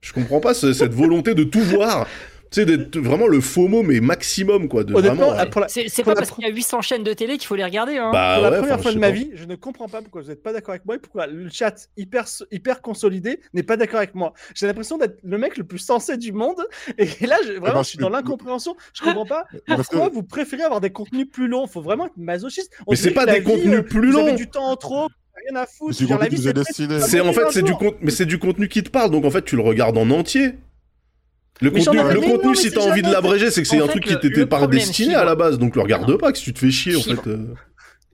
je comprends pas ce- cette volonté de tout voir. Tu sais, d'être vraiment le FOMO, mais maximum, quoi. De Honnêtement, vraiment, C'est c'est pas parce qu'il y a 800 chaînes de télé qu'il faut les regarder. Hein. Bah pour la ouais, première fois de ma pas. vie, je ne comprends pas pourquoi vous n'êtes pas d'accord avec moi et pourquoi le chat hyper, hyper consolidé n'est pas d'accord avec moi. J'ai l'impression d'être le mec le plus sensé du monde et là, je, vraiment, je suis dans l'incompréhension. Je comprends pas parce pourquoi que- vous préférez avoir des contenus plus longs. Il faut vraiment être masochiste. On Mais c'est pas des vie, contenus euh, plus Vous avez longs. du temps en trop. rien à foutre. C'est la vie, en fait c'est du contenu, mais c'est du contenu qui te parle, donc en fait tu le regardes en entier. Le Mais contenu, le contenu si t'as envie de l'abréger, c'est que c'est un truc qui t'était problème, destiné à la base, donc le regarde pas, que si tu te fais chier en fait. euh.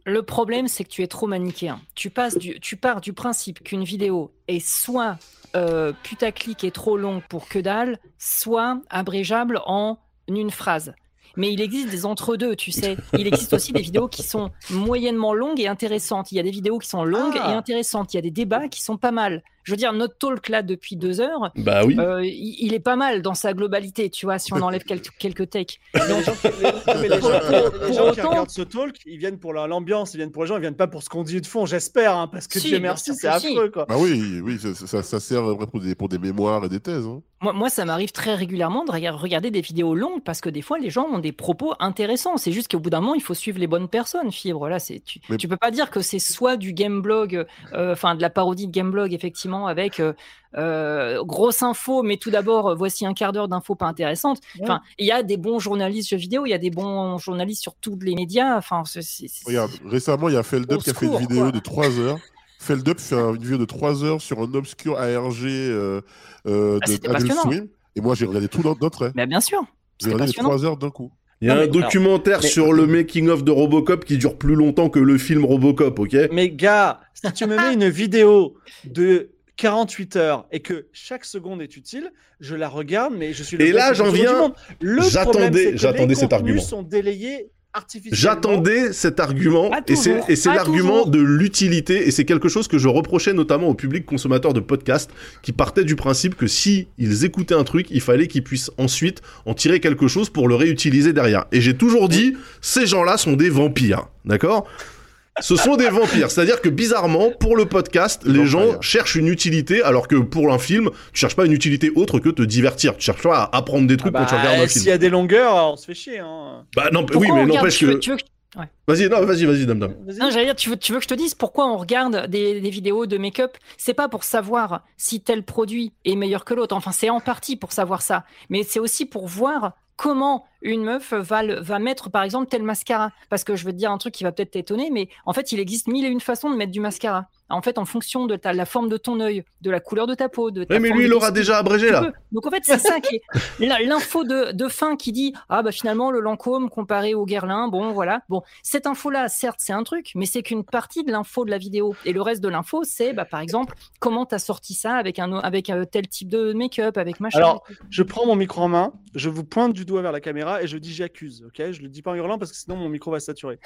Le problème, c'est que tu es trop manichéen. Tu, passes du, tu pars du principe qu'une vidéo est soit euh, putaclic et trop longue pour que dalle, soit abrégeable en une phrase. Mais il existe des entre-deux, tu sais. Il existe aussi des vidéos qui sont moyennement longues et intéressantes. Il y a des vidéos qui sont longues Ah. et intéressantes. Il y a des débats qui sont pas mal. Je veux dire, notre talk là depuis deux heures, Bah oui. euh, il, il est pas mal dans sa globalité, tu vois, si on enlève quelques, quelques takes. Les gens, qui- les- mais les gens- Pour- les pour gens qui autant- regardent ce talk, ils viennent pour la- l'ambiance, ils viennent pour les gens, ils viennent pas pour ce qu'on dit de fond, j'espère, hein, parce que Si, Dieu merci, c'est si. affreux, quoi. Bah oui, oui, ça, ça, ça sert pour des, pour des mémoires et des thèses. hein. Moi, moi, ça m'arrive très régulièrement de rega- regarder des vidéos longues parce que des fois, les gens ont des propos intéressants. C'est juste qu'au bout d'un moment, il faut suivre les bonnes personnes, Fibre. Là, c'est tu, Mais- tu peux pas dire que c'est soit du gameblog, euh, enfin de la parodie de gameblog, effectivement, avec euh, euh, grosse info, mais tout d'abord, euh, voici un quart d'heure d'infos pas intéressantes. Enfin, il y a des bons journalistes jeux vidéo, il y a des bons journalistes sur tous les médias. Enfin, c'est- c'est- c'est- Regarde, récemment, il y a Feldup Au qui a fait une vidéo quoi. de 3 heures. Feldup fait un- une vidéo de 3 heures sur un obscur ARG euh, euh, Ah, de Adult. Swim. Et moi, j'ai regardé tout d'un trait. Mais bien sûr. J'ai regardé les passionnant. 3 heures d'un coup. Il y a Non, un mais- documentaire mais- sur le making of de Robocop qui dure plus longtemps que le film Robocop, ok? Mais gars, si tu me mets une vidéo de 48 heures et que chaque seconde est utile, je la regarde, mais je suis le Et là, j'en viens- J'attendais- j'attendais les cet argument. sont délayés artificiellement. J'attendais cet argument et c'est l'argument de l'utilité et c'est quelque chose que je reprochais notamment au public consommateur de podcasts qui partait du principe que si ils écoutaient un truc, il fallait qu'ils puissent ensuite en tirer quelque chose pour le réutiliser derrière. Et j'ai toujours dit ces gens-là sont des vampires, d'accord? Ce sont des vampires, c'est-à-dire que bizarrement, pour le podcast, les gens cherchent une utilité, alors que pour un film, tu cherches pas une utilité autre que te divertir. Tu cherches pas à apprendre des Ah trucs bah, quand tu regardes un S'il film. y a des longueurs, on se fait chier. Hein. Bah non, Pourquoi oui, on mais regarde- n'empêche tu veux- que. tu veux que- Vas-y, non, vas-y, vas-y, dame, dame. Non, j'allais dire, tu veux, tu veux que je te dise pourquoi on regarde des, des vidéos de make-up? C'est pas pour savoir si tel produit est meilleur que l'autre. Enfin, c'est en partie pour savoir ça. Mais c'est aussi pour voir comment une meuf va, le- va mettre, par exemple, tel mascara. Parce que je vais te dire un truc qui va peut-être t'étonner, mais en fait, il existe mille et une façons de mettre du mascara. En fait, en fonction de ta, la forme de ton œil, de la couleur de ta peau, de ta Ouais, mais lui, il tes déjà abrégé là. peux. Donc en fait, c'est ça qui est l'info de, de fin qui dit ah bah finalement le Lancôme comparé au Guerlain, bon voilà. Bon, cette info là, certes, c'est un truc, mais c'est qu'une partie de l'info de la vidéo. Et le reste de l'info, c'est bah par exemple comment t'as sorti ça avec un avec un tel type de make-up, avec machin. Alors, Je prends mon micro en main, je vous pointe du vers la caméra et je dis j'accuse, ok? Je le dis pas en hurlant parce que sinon mon micro va saturer.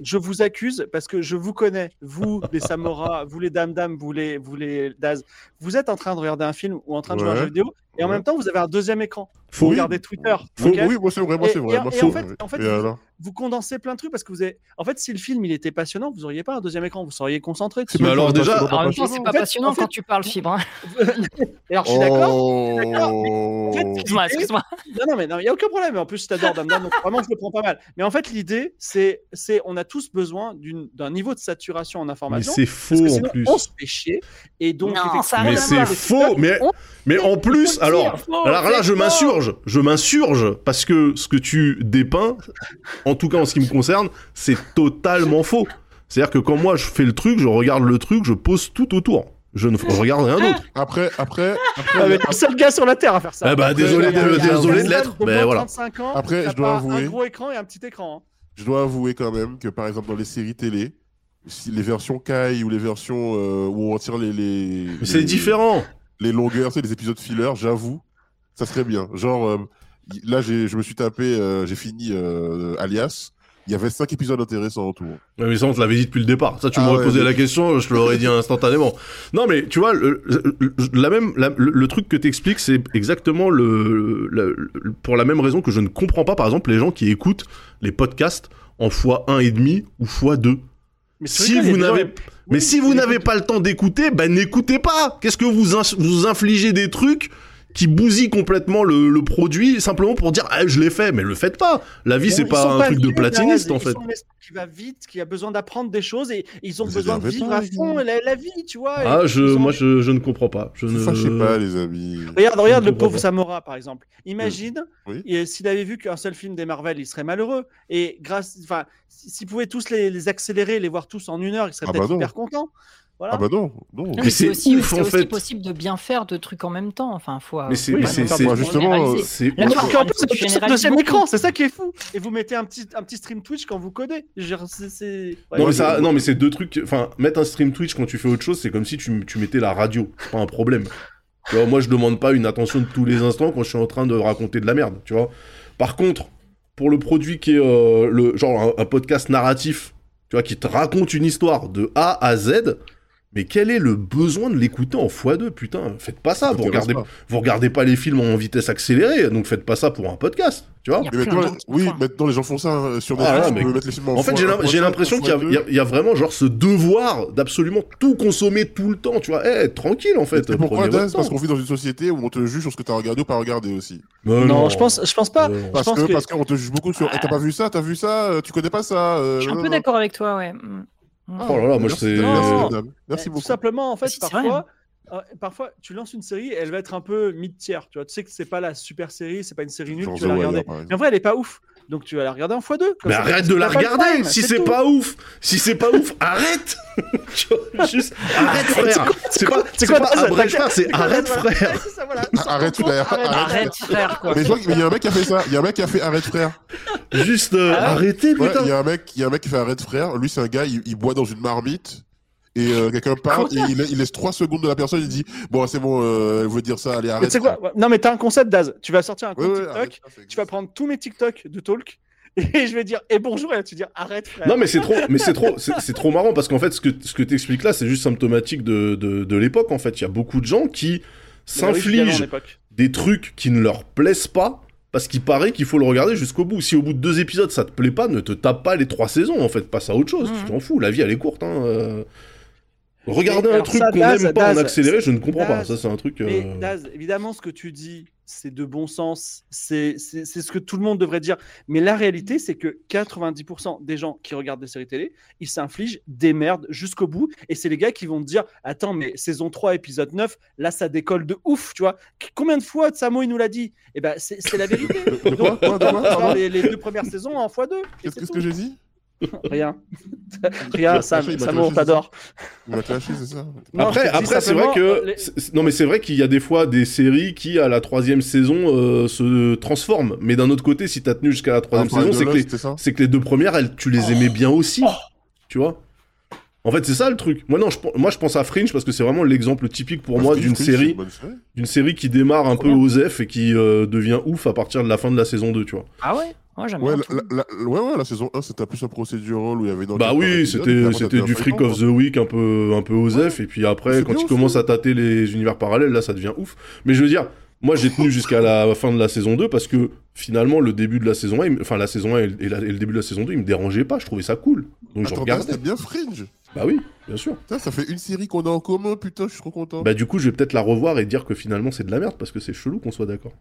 je vous accuse parce que je vous connais, vous les Samora, vous les dames dames, vous les vous les Daz. Vous êtes en train de regarder un film ou en train de jouer à un jeu vidéo et en Ouais. même temps vous avez un deuxième écran. Faut- Vous regardez Twitter. Faut- Oui, moi c'est vrai, moi c'est et- vrai. moi, et c'est en vrai. fait- en fait, Et alors vous condensez plein de trucs parce que vous avez. En fait, si le film il était passionnant, vous auriez pas un deuxième écran, vous seriez concentré. Mais alors c'est déjà- c'est en même temps, c'est pas passionnant en fait- quand tu parles fibre. hein. Alors, je suis d'accord. Oh. En fait, Excuse-moi, excuse-moi. Non, non, mais il n'y a aucun problème. En plus, je t'adore, donc vraiment, je le prends pas mal. Mais en fait, l'idée, c'est, c'est, on a tous besoin d'une, d'un niveau de saturation en Mais information. c'est parce faux en plus. on se fait chier. Et donc, ça Mais c'est faux, mais, mais en plus, alors, alors là, je m'insurge, je m'insurge, parce que ce que tu dépeins, en tout cas en ce qui me concerne, c'est totalement faux. C'est-à-dire que quand moi je fais le truc, je regarde le truc, je pose tout autour. Je ne regarde rien d'autre. Après, après, après, mais t'es le seul gars sur la terre à faire ça. Eh bah, désolé, a désolé de l'être, mais voilà. 35 ans, Après, je dois avouer- Un gros écran et un petit écran. hein. je dois avouer quand même que par exemple dans les séries télé, les versions Kai ou les versions euh, où on tire les, les, Mais c'est différent. les longueurs, c'est les épisodes filler, j'avoue, ça serait bien. Genre euh, là, je me suis tapé, euh, j'ai fini euh, Alias. Il y avait cinq épisodes intéressants autour. Ouais, Mais ça, on te l'avait dit depuis le départ. Ça, tu Ah m'aurais ouais, posé mais- la question, je te l'aurais dit instantanément. Non, mais tu vois, le, le- la même, la- le, le truc que t'expliques, c'est exactement le, pour la même raison que je ne comprends pas, par exemple, les gens qui écoutent les podcasts en fois un et demi ou fois deux. Mais Si vous gens- n'avez, mais Oui, si vous mais n'avez écoute- pas le temps d'écouter, ben n'écoutez pas. Qu'est-ce que vous vous infligez des trucs qui bousillent complètement le, le produit simplement pour dire ah je l'ai fait, mais le faites pas. La vie c'est pas un truc de platiniste en ils fait. qui va vite, qui a besoin d'apprendre des choses et ils ont Vous besoin de vivre pas, à fond la, la vie, tu vois. Ah je, moi je, je ne comprends pas. Je Ne fâchez pas, les amis. Regarde, regarde Je le pauvre pas. Samora, par exemple. Imagine Oui. s'il avait vu qu'un seul film des Marvel, il serait malheureux. Et grâce, enfin, s- s'ils pouvaient tous les, les accélérer, les voir tous en une heure, il serait Ah bah peut-être non. hyper content. Voilà. Ah bah non, non. Non, Mais mais c'est aussi, ouf, c'est en aussi fait. possible de bien faire deux trucs en même temps. Enfin, faut. Mais c'est Oui, mais c'est moi, justement, c'est le deuxième beaucoup. écran, c'est ça qui est fou. Et vous mettez un petit, un petit stream Twitch quand vous codez. Ouais. Non mais, ça, non mais c'est deux trucs. Enfin, mettre un stream Twitch quand tu fais autre chose, c'est comme si tu, tu mettais la radio. C'est pas un problème. Tu vois, moi je demande pas une attention de tous les instants quand je suis en train de raconter de la merde. Tu vois. Par contre, pour le produit qui est euh, le genre un, un podcast narratif, tu vois, qui te raconte une histoire de A à Z. Mais quel est le besoin de l'écouter en x2 Putain, faites pas ça. Vous regardez, pas. vous regardez pas les films en vitesse accélérée, donc faites pas ça pour un podcast. Tu vois Mais maintenant, oui, maintenant les gens font ça euh, sur Ah, Netflix. là, on mais- les films en En fait, j'ai l'impression qu'il y, a- y y vraiment genre ce devoir d'absolument tout consommer tout le temps, tu vois. Eh, tranquille en fait. Pourquoi, Daz? Parce qu'on vit dans une société où on te juge sur ce que t'as regardé ou pas regardé aussi. Mais Non, je pense, je pense pas. Euh, Je Parce pense que qu'on te juge beaucoup sur. Eh, t'as pas vu ça T'as vu ça euh, Tu connais pas ça euh, Je suis un peu d'accord avec toi, ouais. Mm. Oh là là, moi Merci, c'est. Merci, Non. madame. Merci beaucoup. Tout simplement, en fait, parfois, euh, parfois, tu lances une série, elle va être un peu mid-tier. Tu vois, tu sais que c'est pas la super série, c'est pas une série nulle, Genre tu vas la regarder. Mais en vrai, elle est pas ouf. Donc tu vas la regarder en x2. comme Mais ça, arrête de la regarder time, si c'est pas ouf. Si c'est pas ouf, arrête. Tu vois, Juste arrête frère. C'est pas, c'est quoi, pas frère, c'est arrête frère. Arrête, frère, Arrête, frère, quoi. Mais je vois qu'il y a un mec qui a fait ça. Il y a un mec qui a fait arrête frère. Juste euh, Ah. arrêtez Ouais, putain. il y a un mec, il y a un mec qui fait arrête frère. Lui, c'est un gars, il, il boit dans une marmite. Et euh, quelqu'un parle, et il, il laisse 3 secondes de la personne, il dit Bon, c'est bon, euh, elle veut dire ça, allez, Mais arrête. tu sais quoi? Non, mais t'as un concept, Daz. Tu vas sortir un Ouais, compte ouais, TikTok, arrête, ça, ça tu vas prendre tous mes TikTok de talk, et je vais dire et bonjour, et là tu vas dire arrête, frère. Non mais c'est trop, mais c'est trop, c'est trop marrant parce qu'en fait ce que ce que t'expliques là c'est juste symptomatique de de, de l'époque en fait. Il y a beaucoup de gens qui Mais s'infligent des trucs qui ne leur plaisent pas parce qu'il paraît qu'il faut le regarder jusqu'au bout. Si au bout de deux épisodes ça te plaît pas, ne te tape pas les trois saisons en fait, passe à autre chose. Mhm. Tu t'en fous, la vie elle est courte. Hein. euh. Regarder un truc qu'on n'aime pas en accéléré, je ne comprends pas. Ça c'est un truc. Mais euh, Daz, évidemment, ce que tu dis, c'est de bon sens, c'est c'est- c'est ce que tout le monde devrait dire. Mais la réalité, c'est que 90% des gens qui regardent des séries télé, ils s'infligent des merdes jusqu'au bout. Et c'est les gars qui vont te dire Attends, mais saison 3, épisode 9, là, ça décolle de ouf, tu vois. Combien de fois Samo, il nous l'a dit? Eh ben, c'est la vérité. Donc, on les, les deux premières saisons en x2. et Qu'est-ce que j'ai dit? Rien. Rien, Sam, Samo, on t'adore. Il m'a clashé, c'est ça Non, après, après c'est vrai que euh, les- non mais c'est vrai qu'il y a des fois des séries qui à la troisième saison euh, se transforment. Mais d'un autre côté, si t'as tenu jusqu'à la troisième Ah, saison, c'est que les, que les deux premières, elles, tu les aimais bien aussi. Tu vois? En fait, c'est ça le truc. Moi, non, je, moi, je pense à Fringe parce que c'est vraiment l'exemple typique pour moi d'une série, d'une série qui démarre un peu bien. osef et qui euh, devient ouf à partir de la fin de la saison 2, tu vois. Ah ouais? Moi, j'aime Ouais, bien. la, la- la- ouais, ouais, la saison 1, c'était plus un procédural où il y avait une Bah oui, c'était du Freak of the Week un peu un peu osef et puis après quand bien il aussi. commence à tâter les univers parallèles là ça devient ouf. Mais je veux dire, moi j'ai tenu jusqu'à la fin de la saison 2 parce que finalement le début de la saison 1, il me- enfin la saison 1 et, et la- et le début de la saison 2, il me dérangeait pas, je trouvais ça cool. Donc je regardais. c'était bien Fringe. Bah oui, bien sûr. Putain, ça fait une série qu'on a en commun, putain, je suis trop content. Bah du coup, je vais peut-être la revoir et dire que finalement c'est de la merde parce que c'est chelou qu'on soit d'accord.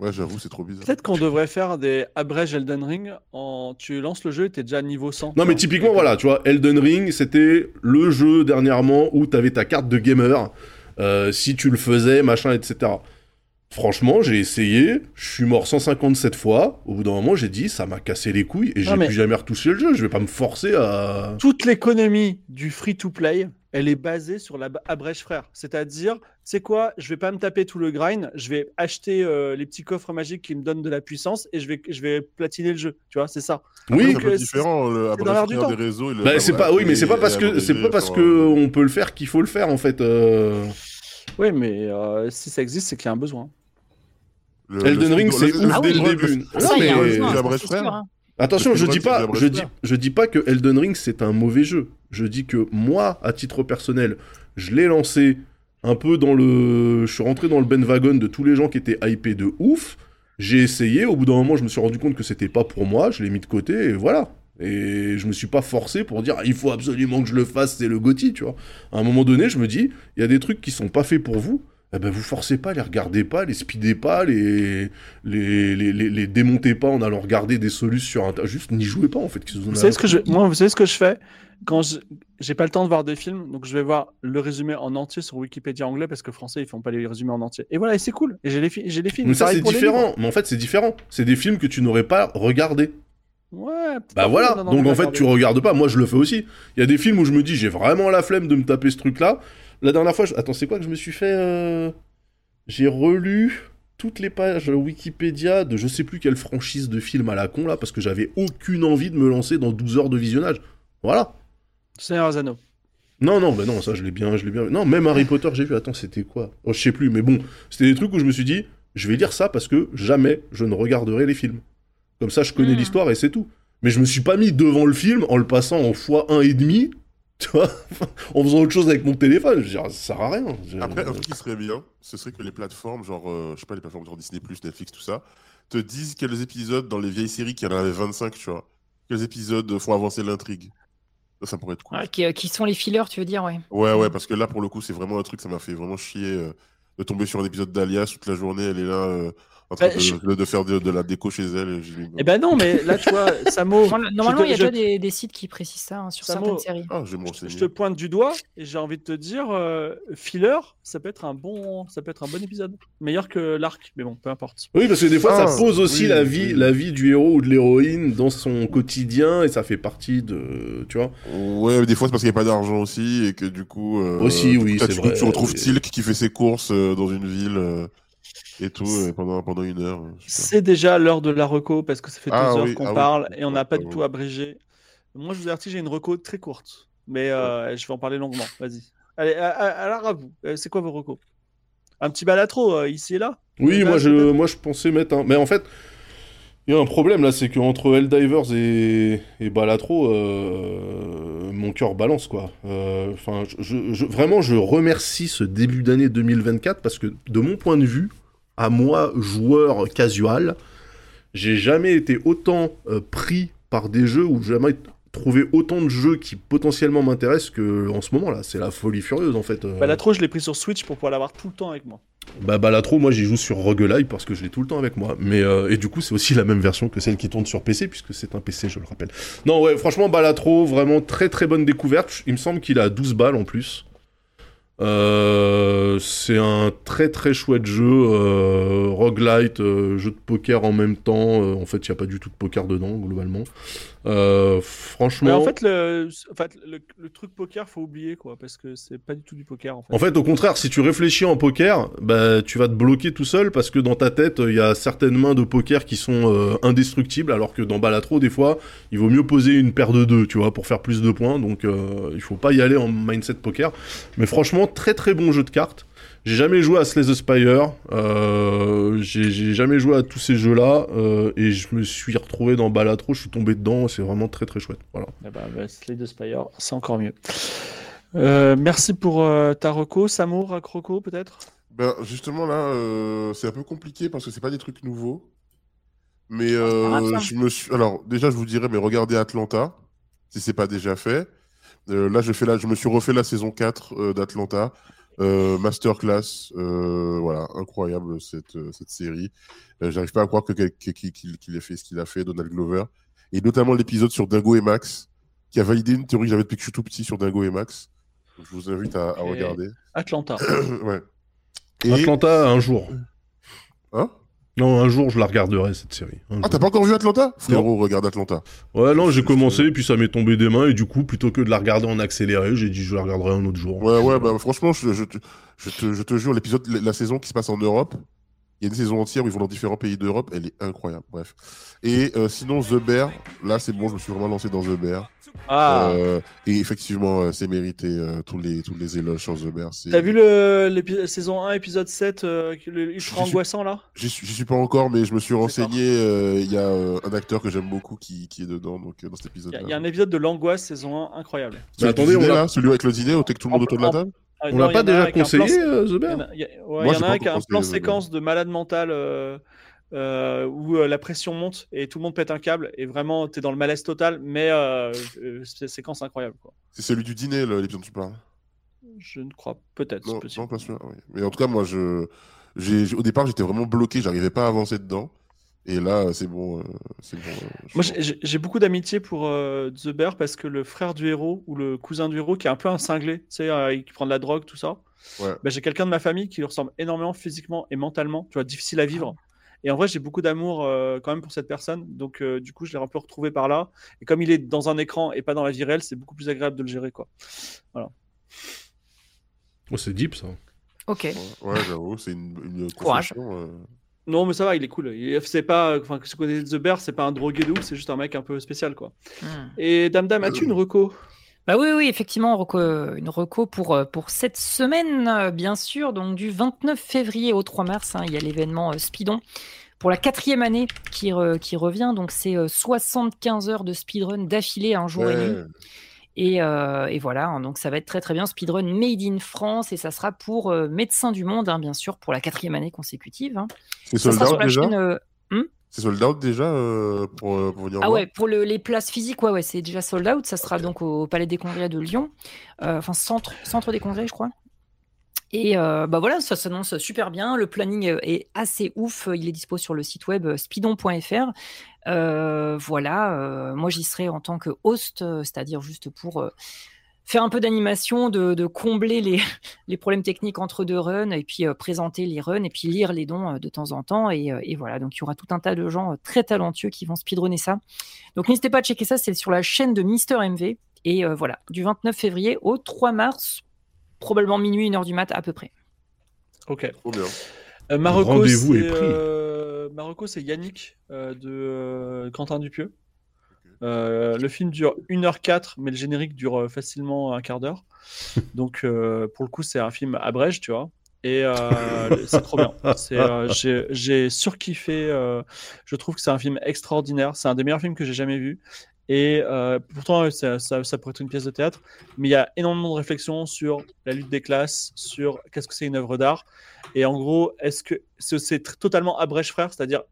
Ouais, j'avoue, c'est trop bizarre. Peut-être qu'on devrait faire des abrèges Elden Ring. En... Tu lances le jeu et t'es déjà à niveau 100. Non mais typiquement voilà, tu vois, Elden Ring, c'était le jeu dernièrement où t'avais ta carte de gamer, euh, si tu le faisais, machin, etc. Franchement, j'ai essayé, je suis mort 157 fois, au bout d'un moment j'ai dit, ça m'a cassé les couilles et j'ai mais- plus jamais retouché le jeu, je vais pas me forcer à... Toute l'économie du free-to-play, elle est basée sur la abrège frère. C'est-à-dire, c'est quoi Je vais pas me taper tout le grind, je vais acheter euh, les petits coffres magiques qui me donnent de la puissance et je vais, je vais platiner le jeu. Tu vois, c'est ça. Oui, c'est un Donc, peu euh, différent, le c'est dans l'air du temps. des réseaux. et le- bah, c'est pas, oui, mais c'est pas parce que c'est pas parce que euh, on peut le faire qu'il faut le faire en fait. euh. Oui, mais euh, si ça existe, c'est qu'il y a un besoin. le- Elden le- Ring, c'est ouf dès oui, le début. La c'est frère. Attention, je dis pas, je dis, sphère. je dis pas que Elden Ring c'est un mauvais jeu. Je dis que moi, à titre personnel, je l'ai lancé un peu dans le, je suis rentré dans le bandwagon de tous les gens qui étaient hypés de ouf. J'ai essayé. Au bout d'un moment, je me suis rendu compte que c'était pas pour moi. Je l'ai mis de côté et voilà. Et je me suis pas forcé pour dire il faut absolument que je le fasse, c'est le Gotti, tu vois. À un moment donné, je me dis il y a des trucs qui sont pas faits pour vous. Eh ben vous forcez pas, les regardez pas, les speedez pas, les les, les, les, les démontez pas en allant regarder des solutions sur un juste n'y jouez pas en fait. Vous savez ce que je moi vous savez ce que je fais? Quand je- j'ai pas le temps de voir des films donc je vais voir le résumé en entier sur Wikipédia anglais parce que français ils font pas les résumés en entier et voilà et c'est cool et j'ai les fi- les films Mais ça c'est différent. Mais en fait c'est différent. C'est des films que tu n'aurais pas regardés. ouais Bah voilà, donc en fait regarder. tu regardes pas, moi je le fais aussi. Il y a des films où je me dis j'ai vraiment la flemme de me taper ce truc là. La dernière fois, je... attends c'est quoi que je me suis fait euh, J'ai relu toutes les pages Wikipédia de je sais plus quelle franchise de film à la con là, parce que j'avais aucune envie de me lancer dans 12 heures de visionnage. Voilà. Seigneur Anneaux. Non, non, bah non, ça je l'ai bien, je l'ai bien. Non, même Harry Potter, j'ai vu. Attends, c'était quoi? Oh, Je sais plus, mais bon, c'était des trucs où je me suis dit, je vais lire ça parce que jamais je ne regarderai les films. Comme ça, je connais Hmm. l'histoire et c'est tout. Mais je me suis pas mis devant le film en le passant en fois un et demi, tu vois, en faisant autre chose avec mon téléphone. Je veux dire, ça sert à rien. Je- Après, un truc qui serait bien, ce serait que les plateformes, genre, euh, je sais pas, les plateformes genre Disney, Netflix, tout ça, te disent quels épisodes dans les vieilles séries, qui en avait 25, tu vois, quels épisodes font avancer l'intrigue. Ça, ça pourrait être cool. Ouais, qui, euh, qui sont les fillers, tu veux dire, ouais. Ouais, ouais, parce que là, pour le coup, c'est vraiment un truc, ça m'a fait vraiment chier euh, de tomber sur un épisode d'Alias toute la journée. Elle est là euh, train Bah, de, je- de- de faire de, de la déco chez elle. et j'ai dit, Eh ben non mais là tu vois Samo Normal- Normalement, il y a je- déjà des, des sites qui précisent ça hein, sur Ça certaines séries. Ah, je te pointe du doigt et j'ai envie de te dire euh, filler ça peut être un bon ça peut être un bon épisode meilleur que l'arc mais bon peu importe Oui, parce que des fois, Ah, ça pose aussi oui, la vie, oui. la vie du héros ou de l'héroïne dans son quotidien et ça fait partie de, tu vois. Ouais, mais des fois, c'est parce qu'il n'y a pas d'argent aussi et que du coup. euh, Aussi, oui, t'as- c'est du coup, vrai, Tu retrouves. Tilk qui fait ses courses euh, dans une ville euh, et tout euh, pendant, pendant une heure. euh, c'est déjà l'heure de la reco parce que ça fait deux Ah heures oui, qu'on ah oui. parle et on n'a pas du tout abrégé moi je vous avertis j'ai une reco très courte mais euh, je vais en parler longuement vas-y allez à- à- alors à vous c'est quoi vos recos? Un petit balatro euh, ici et là? Oui, Là, moi je, moi je pensais mettre un. Mais en fait, il y a un problème là, c'est qu'entre Helldivers et, et Balatro, euh, mon cœur balance quoi. Euh, Enfin, je, je- je- vraiment, je remercie ce début d'année 2024 parce que de mon point de vue, à moi, joueur casual, j'ai jamais été autant euh, pris par des jeux ou jamais trouvé autant de jeux qui potentiellement m'intéressent que en ce moment là. C'est la folie furieuse en fait. euh. balatro je l'ai pris sur Switch pour pouvoir l'avoir tout le temps avec moi Bah Balatro, moi j'y joue sur Roguelite parce que je l'ai tout le temps avec moi. Mais euh, et du coup c'est aussi la même version que celle qui tourne sur PC puisque c'est un PC, je le rappelle. Non ouais, franchement Balatro, vraiment très très bonne découverte. Il me semble qu'il a 12 balles en plus. Euh, c'est un très très chouette jeu, euh, roguelite, euh, jeu de poker en même temps. Euh, en fait, il n'y a pas du tout de poker dedans globalement. Euh, franchement. mais en fait le, en fait, le, le truc poker faut oublier quoi parce que c'est pas du tout du poker en fait En fait, au contraire, si tu réfléchis en poker, bah, tu vas te bloquer tout seul parce que dans ta tête, il y a certaines mains de poker qui sont euh, indestructibles, alors que dans Balatro, des fois, il vaut mieux poser une paire de deux, tu vois, pour faire plus de points. Donc, euh, il faut pas y aller en mindset poker. Mais franchement, très très bon jeu de cartes. J'ai jamais joué à Slay the Spire, euh, j'ai j'ai jamais joué à tous ces jeux-là, euh, et je me suis retrouvé dans Balatro, je suis tombé dedans, c'est vraiment très très chouette. Voilà. Eh ben, bah, Slay the Spire, c'est encore mieux. Euh, merci pour euh, ta reco. Samour, Croco, peut-être? Ben, justement, là, euh, c'est un peu compliqué parce que c'est pas des trucs nouveaux. Mais euh, ça. je me suis. Alors, déjà, je vous dirais, mais regardez Atlanta, si c'est pas déjà fait. Euh, là, je, fais la... je me suis refait la saison 4 euh, d'Atlanta. Euh, masterclass, euh, voilà, incroyable cette, euh, cette série. Euh, J'arrive pas à croire qu'il ait fait ce qu'il a fait, Donald Glover. Et notamment l'épisode sur Dingo et Max, qui a validé une théorie que j'avais depuis que je suis tout petit sur Dingo et Max. Donc, je vous invite à, regarder. Atlanta. ouais. Et... Atlanta, un jour. Hein? Non, un jour, je la regarderai, cette série. Un Ah, t'as pas encore vu Atlanta? Frérot, regarde Atlanta. Ouais, non, j'ai commencé, puis ça m'est tombé des mains, et du coup, plutôt que de la regarder en accéléré, j'ai dit je la regarderai un autre jour. Ouais, ouais, bah franchement, je, je, te- je, te, je te jure, l'épisode, la, la saison qui se passe en Europe, il y a une saison entière où ils vont dans différents pays d'Europe, elle est incroyable, bref. Et euh, sinon, The Bear, là c'est bon, je me suis vraiment lancé dans The Bear. Ah, Euh, et effectivement, euh, c'est mérité, euh, tous, les, tous les éloges sur The Bear. t'as vu le saison 1, épisode 7, euh, le ultra Je suis- angoissant là? J'y suis, pas encore, mais je me suis renseigné, euh, il y a euh, un acteur que j'aime beaucoup qui, qui est dedans, donc dans cet épisode. a- il y a un épisode de l'angoisse, saison 1, incroyable. Mais attendez, on l'a- celui avec le dîner, avec tout le monde autour de la table Ah, On l'a pas a déjà plan- conseillé, The Il y Bear en a, il y a- en a un avec encore un plan séquence de malade mental euh, où euh, la pression monte et tout le monde pète un câble et vraiment t'es dans le malaise total, mais euh, euh, c'est séquence incroyable. C'est celui du dîner, l'épisode dont tu parles. Je ne crois peut-être. Non, non, pas sûr. oui. Mais en tout cas, moi, je, au départ, j'étais vraiment bloqué, j'arrivais pas à avancer dedans. Et là, c'est bon. euh, c'est bon Moi, j'ai- beaucoup d'amitié pour euh, The Bear parce que le frère du héros ou le cousin du héros qui est un peu un cinglé, tu sais, euh, qui prend de la drogue, tout ça. Ouais. bah, j'ai quelqu'un de ma famille qui lui ressemble énormément physiquement et mentalement, tu vois, difficile à vivre. Et en vrai, j'ai beaucoup d'amour euh, quand même pour cette personne. Donc, euh, du coup, je l'ai un peu retrouvé par là. Et comme il est dans un écran et pas dans la vie réelle, c'est beaucoup plus agréable de le gérer, quoi. Oh, c'est deep ça. Ok. Ouais, ouais, j'avoue, c'est une, une Courage. euh, Non, mais ça va, il est cool. Il- C'est pas, enfin, ce côté de The Bear, c'est pas un drogué de ouf, c'est juste un mec un peu spécial, quoi. Hmm. Et Dame Dame, as-tu une reco? Bah oui, oui, effectivement, reco- une reco pour, euh, pour cette semaine, euh, bien sûr. Donc du 29 février au 3 mars, hein, il y a l'événement euh, Speedon pour la quatrième année qui, re- qui revient. Donc c'est euh, 75 heures de speedrun d'affilée, un jour et nuit. Et, euh, et voilà, hein, donc ça va être très très bien. Speedrun Made in France et ça sera pour euh, Médecins du Monde, hein, bien sûr, pour la quatrième année consécutive. hein. C'est Ça sold out déjà? chaîne. euh, C'est sold out déjà euh, pour, euh, pour venir Ah voir ouais, pour le- les places physiques, ouais, ouais, c'est déjà sold out. Ça sera donc au Palais des Congrès de Lyon, Euh, enfin centre, centre des Congrès, je crois. Et euh, bah voilà, ça s'annonce super bien. Le planning est assez ouf. Il est dispo sur le site web speedon.fr. Voilà, moi j'y serai en tant que host, c'est-à-dire juste pour faire un peu d'animation, de, de combler les, les problèmes techniques entre deux runs, et puis euh, présenter les runs, et puis lire les dons euh, de temps en temps. Et, euh, et voilà, donc il y aura tout un tas de gens euh, très talentueux qui vont speedrunner ça. Donc n'hésitez pas à checker ça, c'est sur la chaîne de Mister MV. Et euh, voilà, du 29 février au 3 mars, probablement minuit, une heure du mat à peu près. Ok. Trop bien. Euh, Marocco, Rendez-vous est c'est, pris. euh, Marocco, c'est Yannick euh, de euh, Quentin Dupieux. Euh, le film dure 1h04, mais le générique dure euh, facilement un quart d'heure. Donc, euh, pour le coup, c'est un film à Brège, tu vois. Et c'est trop bien. J'ai, surkiffé. je trouve que c'est un film extraordinaire. C'est un des meilleurs films que j'ai jamais vu. Et euh, pourtant, ça, ça, ça pourrait être une pièce de théâtre, mais il y a énormément de réflexions sur la lutte des classes, sur qu'est-ce que c'est une œuvre d'art. Et en gros, est-ce que c'est, totalement à Brèche frère, c'est-à-dire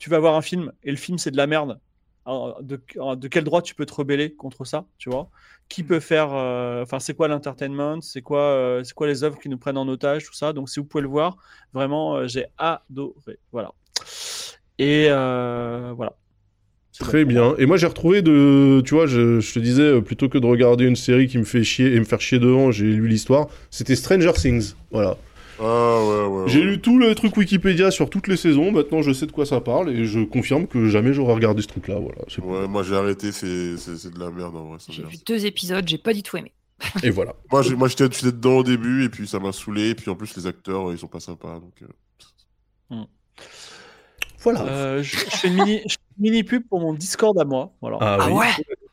tu vas voir un film et le film c'est de la merde. Alors, de, de quel droit tu peux te rebeller contre ça, tu vois? Qui peut faire, euh, enfin c'est quoi l'entertainment, c'est quoi, euh, c'est quoi les œuvres qui nous prennent en otage, tout ça? Donc si vous pouvez le voir, vraiment euh, j'ai adoré, voilà. Et voilà. Très bien. Et moi, j'ai retrouvé de. Tu vois, je, je te disais, plutôt que de regarder une série qui me fait chier et me faire chier devant, j'ai lu l'histoire. C'était Stranger Things. Voilà. Ah ouais, ouais. J'ai lu tout le truc Wikipédia sur toutes les saisons. Maintenant, je sais de quoi ça parle et je confirme que jamais j'aurais regardé ce truc-là. Voilà. Ouais, moi j'ai arrêté, c'est c'est- c'est de la merde en vrai. ça J'ai merde. vu deux épisodes, j'ai pas du tout aimé. Et voilà. Moi j'étais dedans au début et puis ça m'a saoulé. Et puis en plus, les acteurs euh, ils sont pas sympas. Donc, euh, Voilà. Euh, je, je fais une mini, je fais une mini pub pour mon Discord à moi. Voilà. Ah, Ah oui. ouais?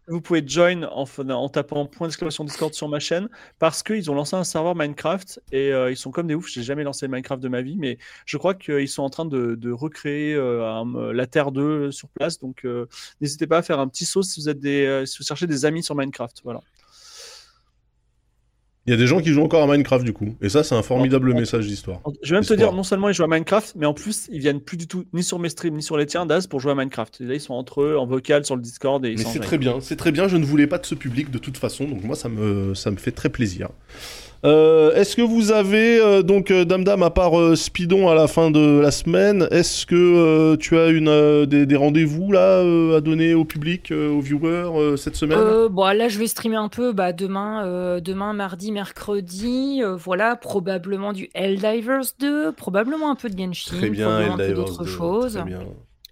Vous pouvez join en, tapant point d'exclamation Discord sur ma chaîne parce qu'ils ont lancé un serveur Minecraft et euh, ils sont comme des oufs. J'ai jamais lancé Minecraft de ma vie, mais je crois qu'ils sont en train de, recréer euh, la Terre 2 sur place. Donc euh, n'hésitez pas à faire un petit saut si vous êtes des, euh, si vous cherchez des amis sur Minecraft. Voilà. Il y a des gens qui jouent encore à Minecraft du coup. Et ça, c'est un formidable message d'histoire. Je vais même te dire, non seulement ils jouent à Minecraft, mais en plus ils viennent plus du tout ni sur mes streams ni sur les tiens d'Az pour jouer à Minecraft. Et là ils sont entre eux en vocal sur le Discord et Mais c'est très bien, c'est très bien. Je ne voulais pas de ce public de toute façon, donc moi ça me ça me fait très plaisir. Euh, est-ce que vous avez euh, donc euh, Dame Dame à part euh, Speedon à la fin de la semaine, est-ce que euh, tu as une euh, des, des rendez-vous là euh, à donner au public, euh, aux viewers euh, cette semaine? Euh, bon, là, je vais streamer un peu bah, demain, euh, demain, mardi, mercredi. euh, voilà, probablement du Helldivers 2, probablement un peu de Genshin, Très bien, probablement un peu Helldivers d'autres 2, choses. Très bien.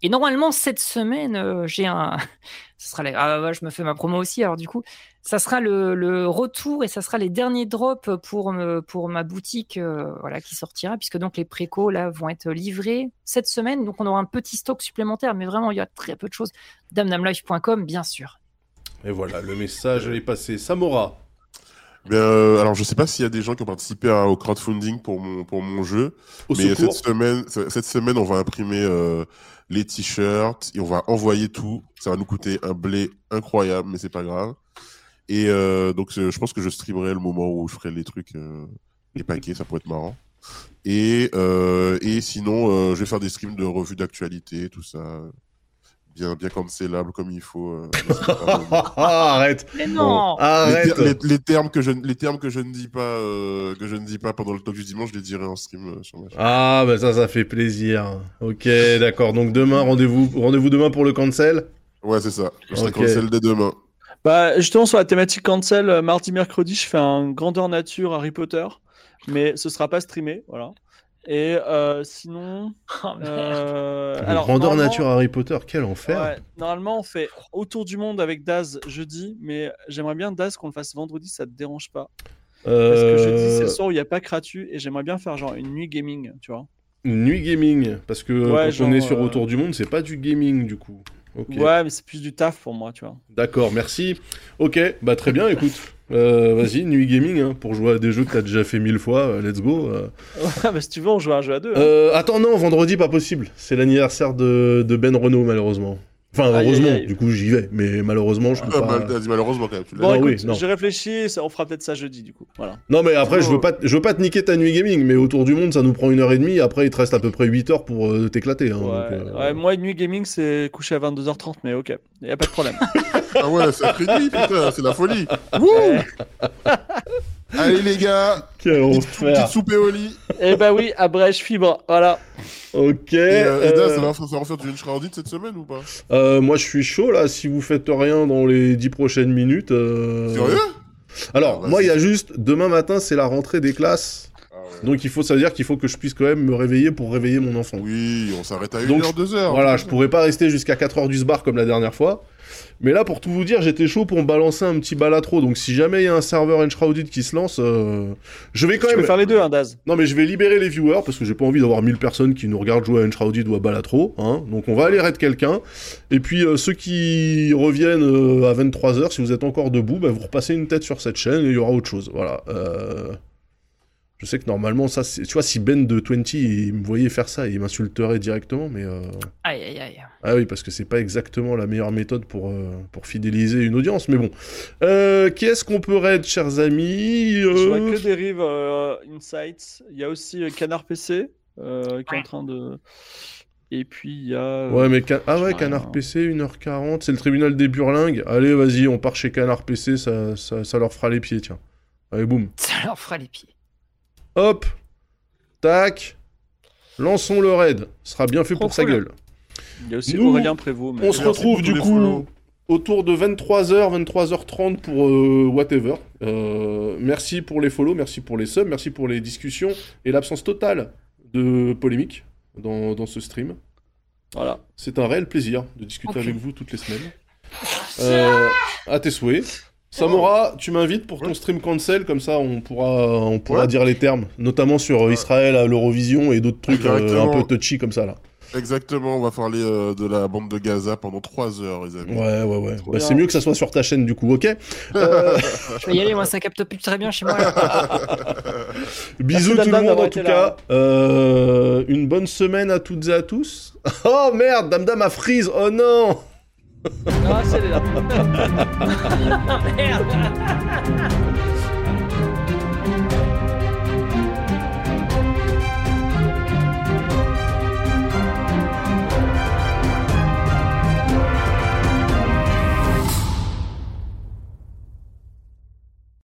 Et normalement, cette semaine, euh, j'ai un. Ce sera les- Ah, ouais, je me fais ma promo aussi, alors du coup, ça sera le, le retour et ça sera les derniers drops pour, me- pour ma boutique euh, voilà, qui sortira, puisque donc les précos là vont être livrés cette semaine. Donc on aura un petit stock supplémentaire, mais vraiment, il y a très peu de choses. damnamlife.com, bien sûr. Et voilà, le message est passé. Samora. Bien, euh, alors je sais pas s'il y a des gens qui ont participé à- au crowdfunding pour mon pour mon jeu. Au Mais secours. cette semaine, cette semaine, on va imprimer euh, les t-shirts et on va envoyer tout. Ça va nous coûter un blé incroyable, mais c'est pas grave. Et euh, donc, je je pense que je streamerai le moment où je ferai les trucs, euh, les paquets, ça pourrait être marrant. Et, euh, et sinon, euh, je vais faire des streams de revues d'actualité, tout ça. bien, bien cancellable comme il faut. euh, mais bon. Arrête Mais non les, Arrête ter- les- les termes que je, les termes que je ne dis pas, euh, que je ne dis pas pendant le talk du dimanche, je les dirai en stream euh, sur ma chaîne. Ah, bah ça, ça fait plaisir. Ok, d'accord. Donc demain, rendez-vous rendez-vous demain pour le cancel? Ouais, c'est ça. Je serai cancel dès demain. Bah, justement, sur la thématique cancel, euh, mardi, mercredi, je fais un grandeur nature Harry Potter, mais ce sera pas streamé, voilà. Et euh, sinon, Oh, euh, alors, Grandeur normalement- nature Harry Potter, quel enfer Ouais, normalement, on fait autour du monde avec Daz jeudi, mais j'aimerais bien Daz qu'on le fasse vendredi, ça te dérange pas? Parce que jeudi, c'est le soir où il n'y a pas Kratu, et j'aimerais bien faire genre une nuit gaming, tu vois. Une nuit gaming, parce que Ouais, quand genre, on est sur euh, Autour du Monde, c'est pas du gaming du coup. Ouais, mais c'est plus du taf pour moi, tu vois. D'accord, merci. Ok, bah très bien, écoute. Euh, Vas-y, nuit gaming, hein, pour jouer à des jeux que t'as déjà fait mille fois, euh, let's go. euh. Ouais, bah, si tu veux, on joue à un jeu à deux. hein. Euh, attends, non, vendredi, pas possible. C'est l'anniversaire de, de Ben Renault, malheureusement. Enfin, heureusement, aïe, aïe. du coup, j'y vais. Mais malheureusement, je peux Ah, pas. bah, t'as dit malheureusement quand même. Tu l'as Bon, non, oui, écoute, non. j'ai réfléchi, ça- on fera peut-être ça jeudi, du coup. Voilà. Non, mais après, je veux pas, te- je veux pas te niquer ta nuit gaming, mais autour du monde, ça nous prend une heure et demie. Après, il te reste à peu près 8 heures pour euh, t'éclater. hein, Ouais, donc, euh, ouais, moi, une nuit gaming, c'est couché à 22h30, mais ok, y a pas de problème. Ah ouais, c'est après nuit, putain, c'est la folie. Ouais. Allez les gars, Quel petite, petite soupe et au lit. Eh bah oui, à Brèche Fibre, voilà. Ok. Et, euh, euh, ça va, ça va refaire du Shrouded cette semaine ou pas euh, moi, je suis chaud là. Si vous faites rien dans les 10 prochaines minutes. euh, Sérieux? Alors, Ah, moi, il y a juste demain matin, c'est la rentrée des classes. Donc, il faut, ça veut dire qu'il faut que je puisse quand même me réveiller pour réveiller mon enfant. Oui, on s'arrête à Donc, 1h, 2h. Voilà, je pourrais pas rester jusqu'à 4h du sbar comme la dernière fois. Mais là, pour tout vous dire, j'étais chaud pour me balancer un petit balatro. Donc, si jamais il y a un serveur Enshrouded qui se lance, euh, je vais quand Tu même. peux faire les deux, hein, Daz. Non, mais je vais libérer les viewers parce que j'ai pas envie d'avoir 1000 personnes qui nous regardent jouer à Enshrouded ou à Balatro. Hein. Donc, on va aller raid quelqu'un. Et puis, euh, ceux qui reviennent euh, à 23h, si vous êtes encore debout, bah, vous repassez une tête sur cette chaîne et il y aura autre chose. Voilà. Euh, Je sais que normalement, ça, tu vois, si Ben de 20 il me voyait faire ça, il m'insulterait directement, mais. euh, Aïe, aïe, aïe. ah oui, parce que c'est pas exactement la meilleure méthode pour, euh, pour fidéliser une audience, mais bon. Euh, qui est-ce qu'on peut raid, chers amis Je vois Euh, que Derive euh, Insights. Il y a aussi euh, Canard PC euh, qui est en train de. Et puis il y a. euh, Ouais, mais ah ouais, Canard. PC, 1h40, c'est le tribunal des burlingues. Allez, vas-y, on part chez Canard PC, ça, ça, ça leur fera les pieds, tiens. Allez, boum. Ça leur fera les pieds. Hop Tac Lançons le raid. Ce sera bien fait Trop pour sa gueule. Il y a aussi Nous, Aurélien Prévost. mais- On se retrouve du coup follow. autour de 23h, 23h30 pour euh, whatever. Euh, merci pour les follow, merci pour les subs, merci pour les discussions et l'absence totale de polémique dans, dans ce stream. Voilà. C'est un réel plaisir de discuter avec vous toutes les semaines. Euh, à tes souhaits. Samora, tu m'invites pour ton Ouais. stream cancel, comme ça on pourra, on pourra Ouais. dire les termes, notamment sur euh, Ouais. Israël, à l'Eurovision et d'autres trucs euh, un Exactement. peu touchy comme ça là. Exactement, on va parler euh, de la bande de Gaza pendant 3 heures, les amis. Ouais, ouais, ouais. Bah, c'est mieux que ça soit sur ta chaîne du coup, ok Euh, Je vais y aller, moi, ça capte plus très bien chez moi. Bisous Merci, tout le monde en tout cas. Euh, une bonne semaine à toutes et à tous. Oh merde, Dame Dame a freeze. Oh non. Ah, c'est là. Merde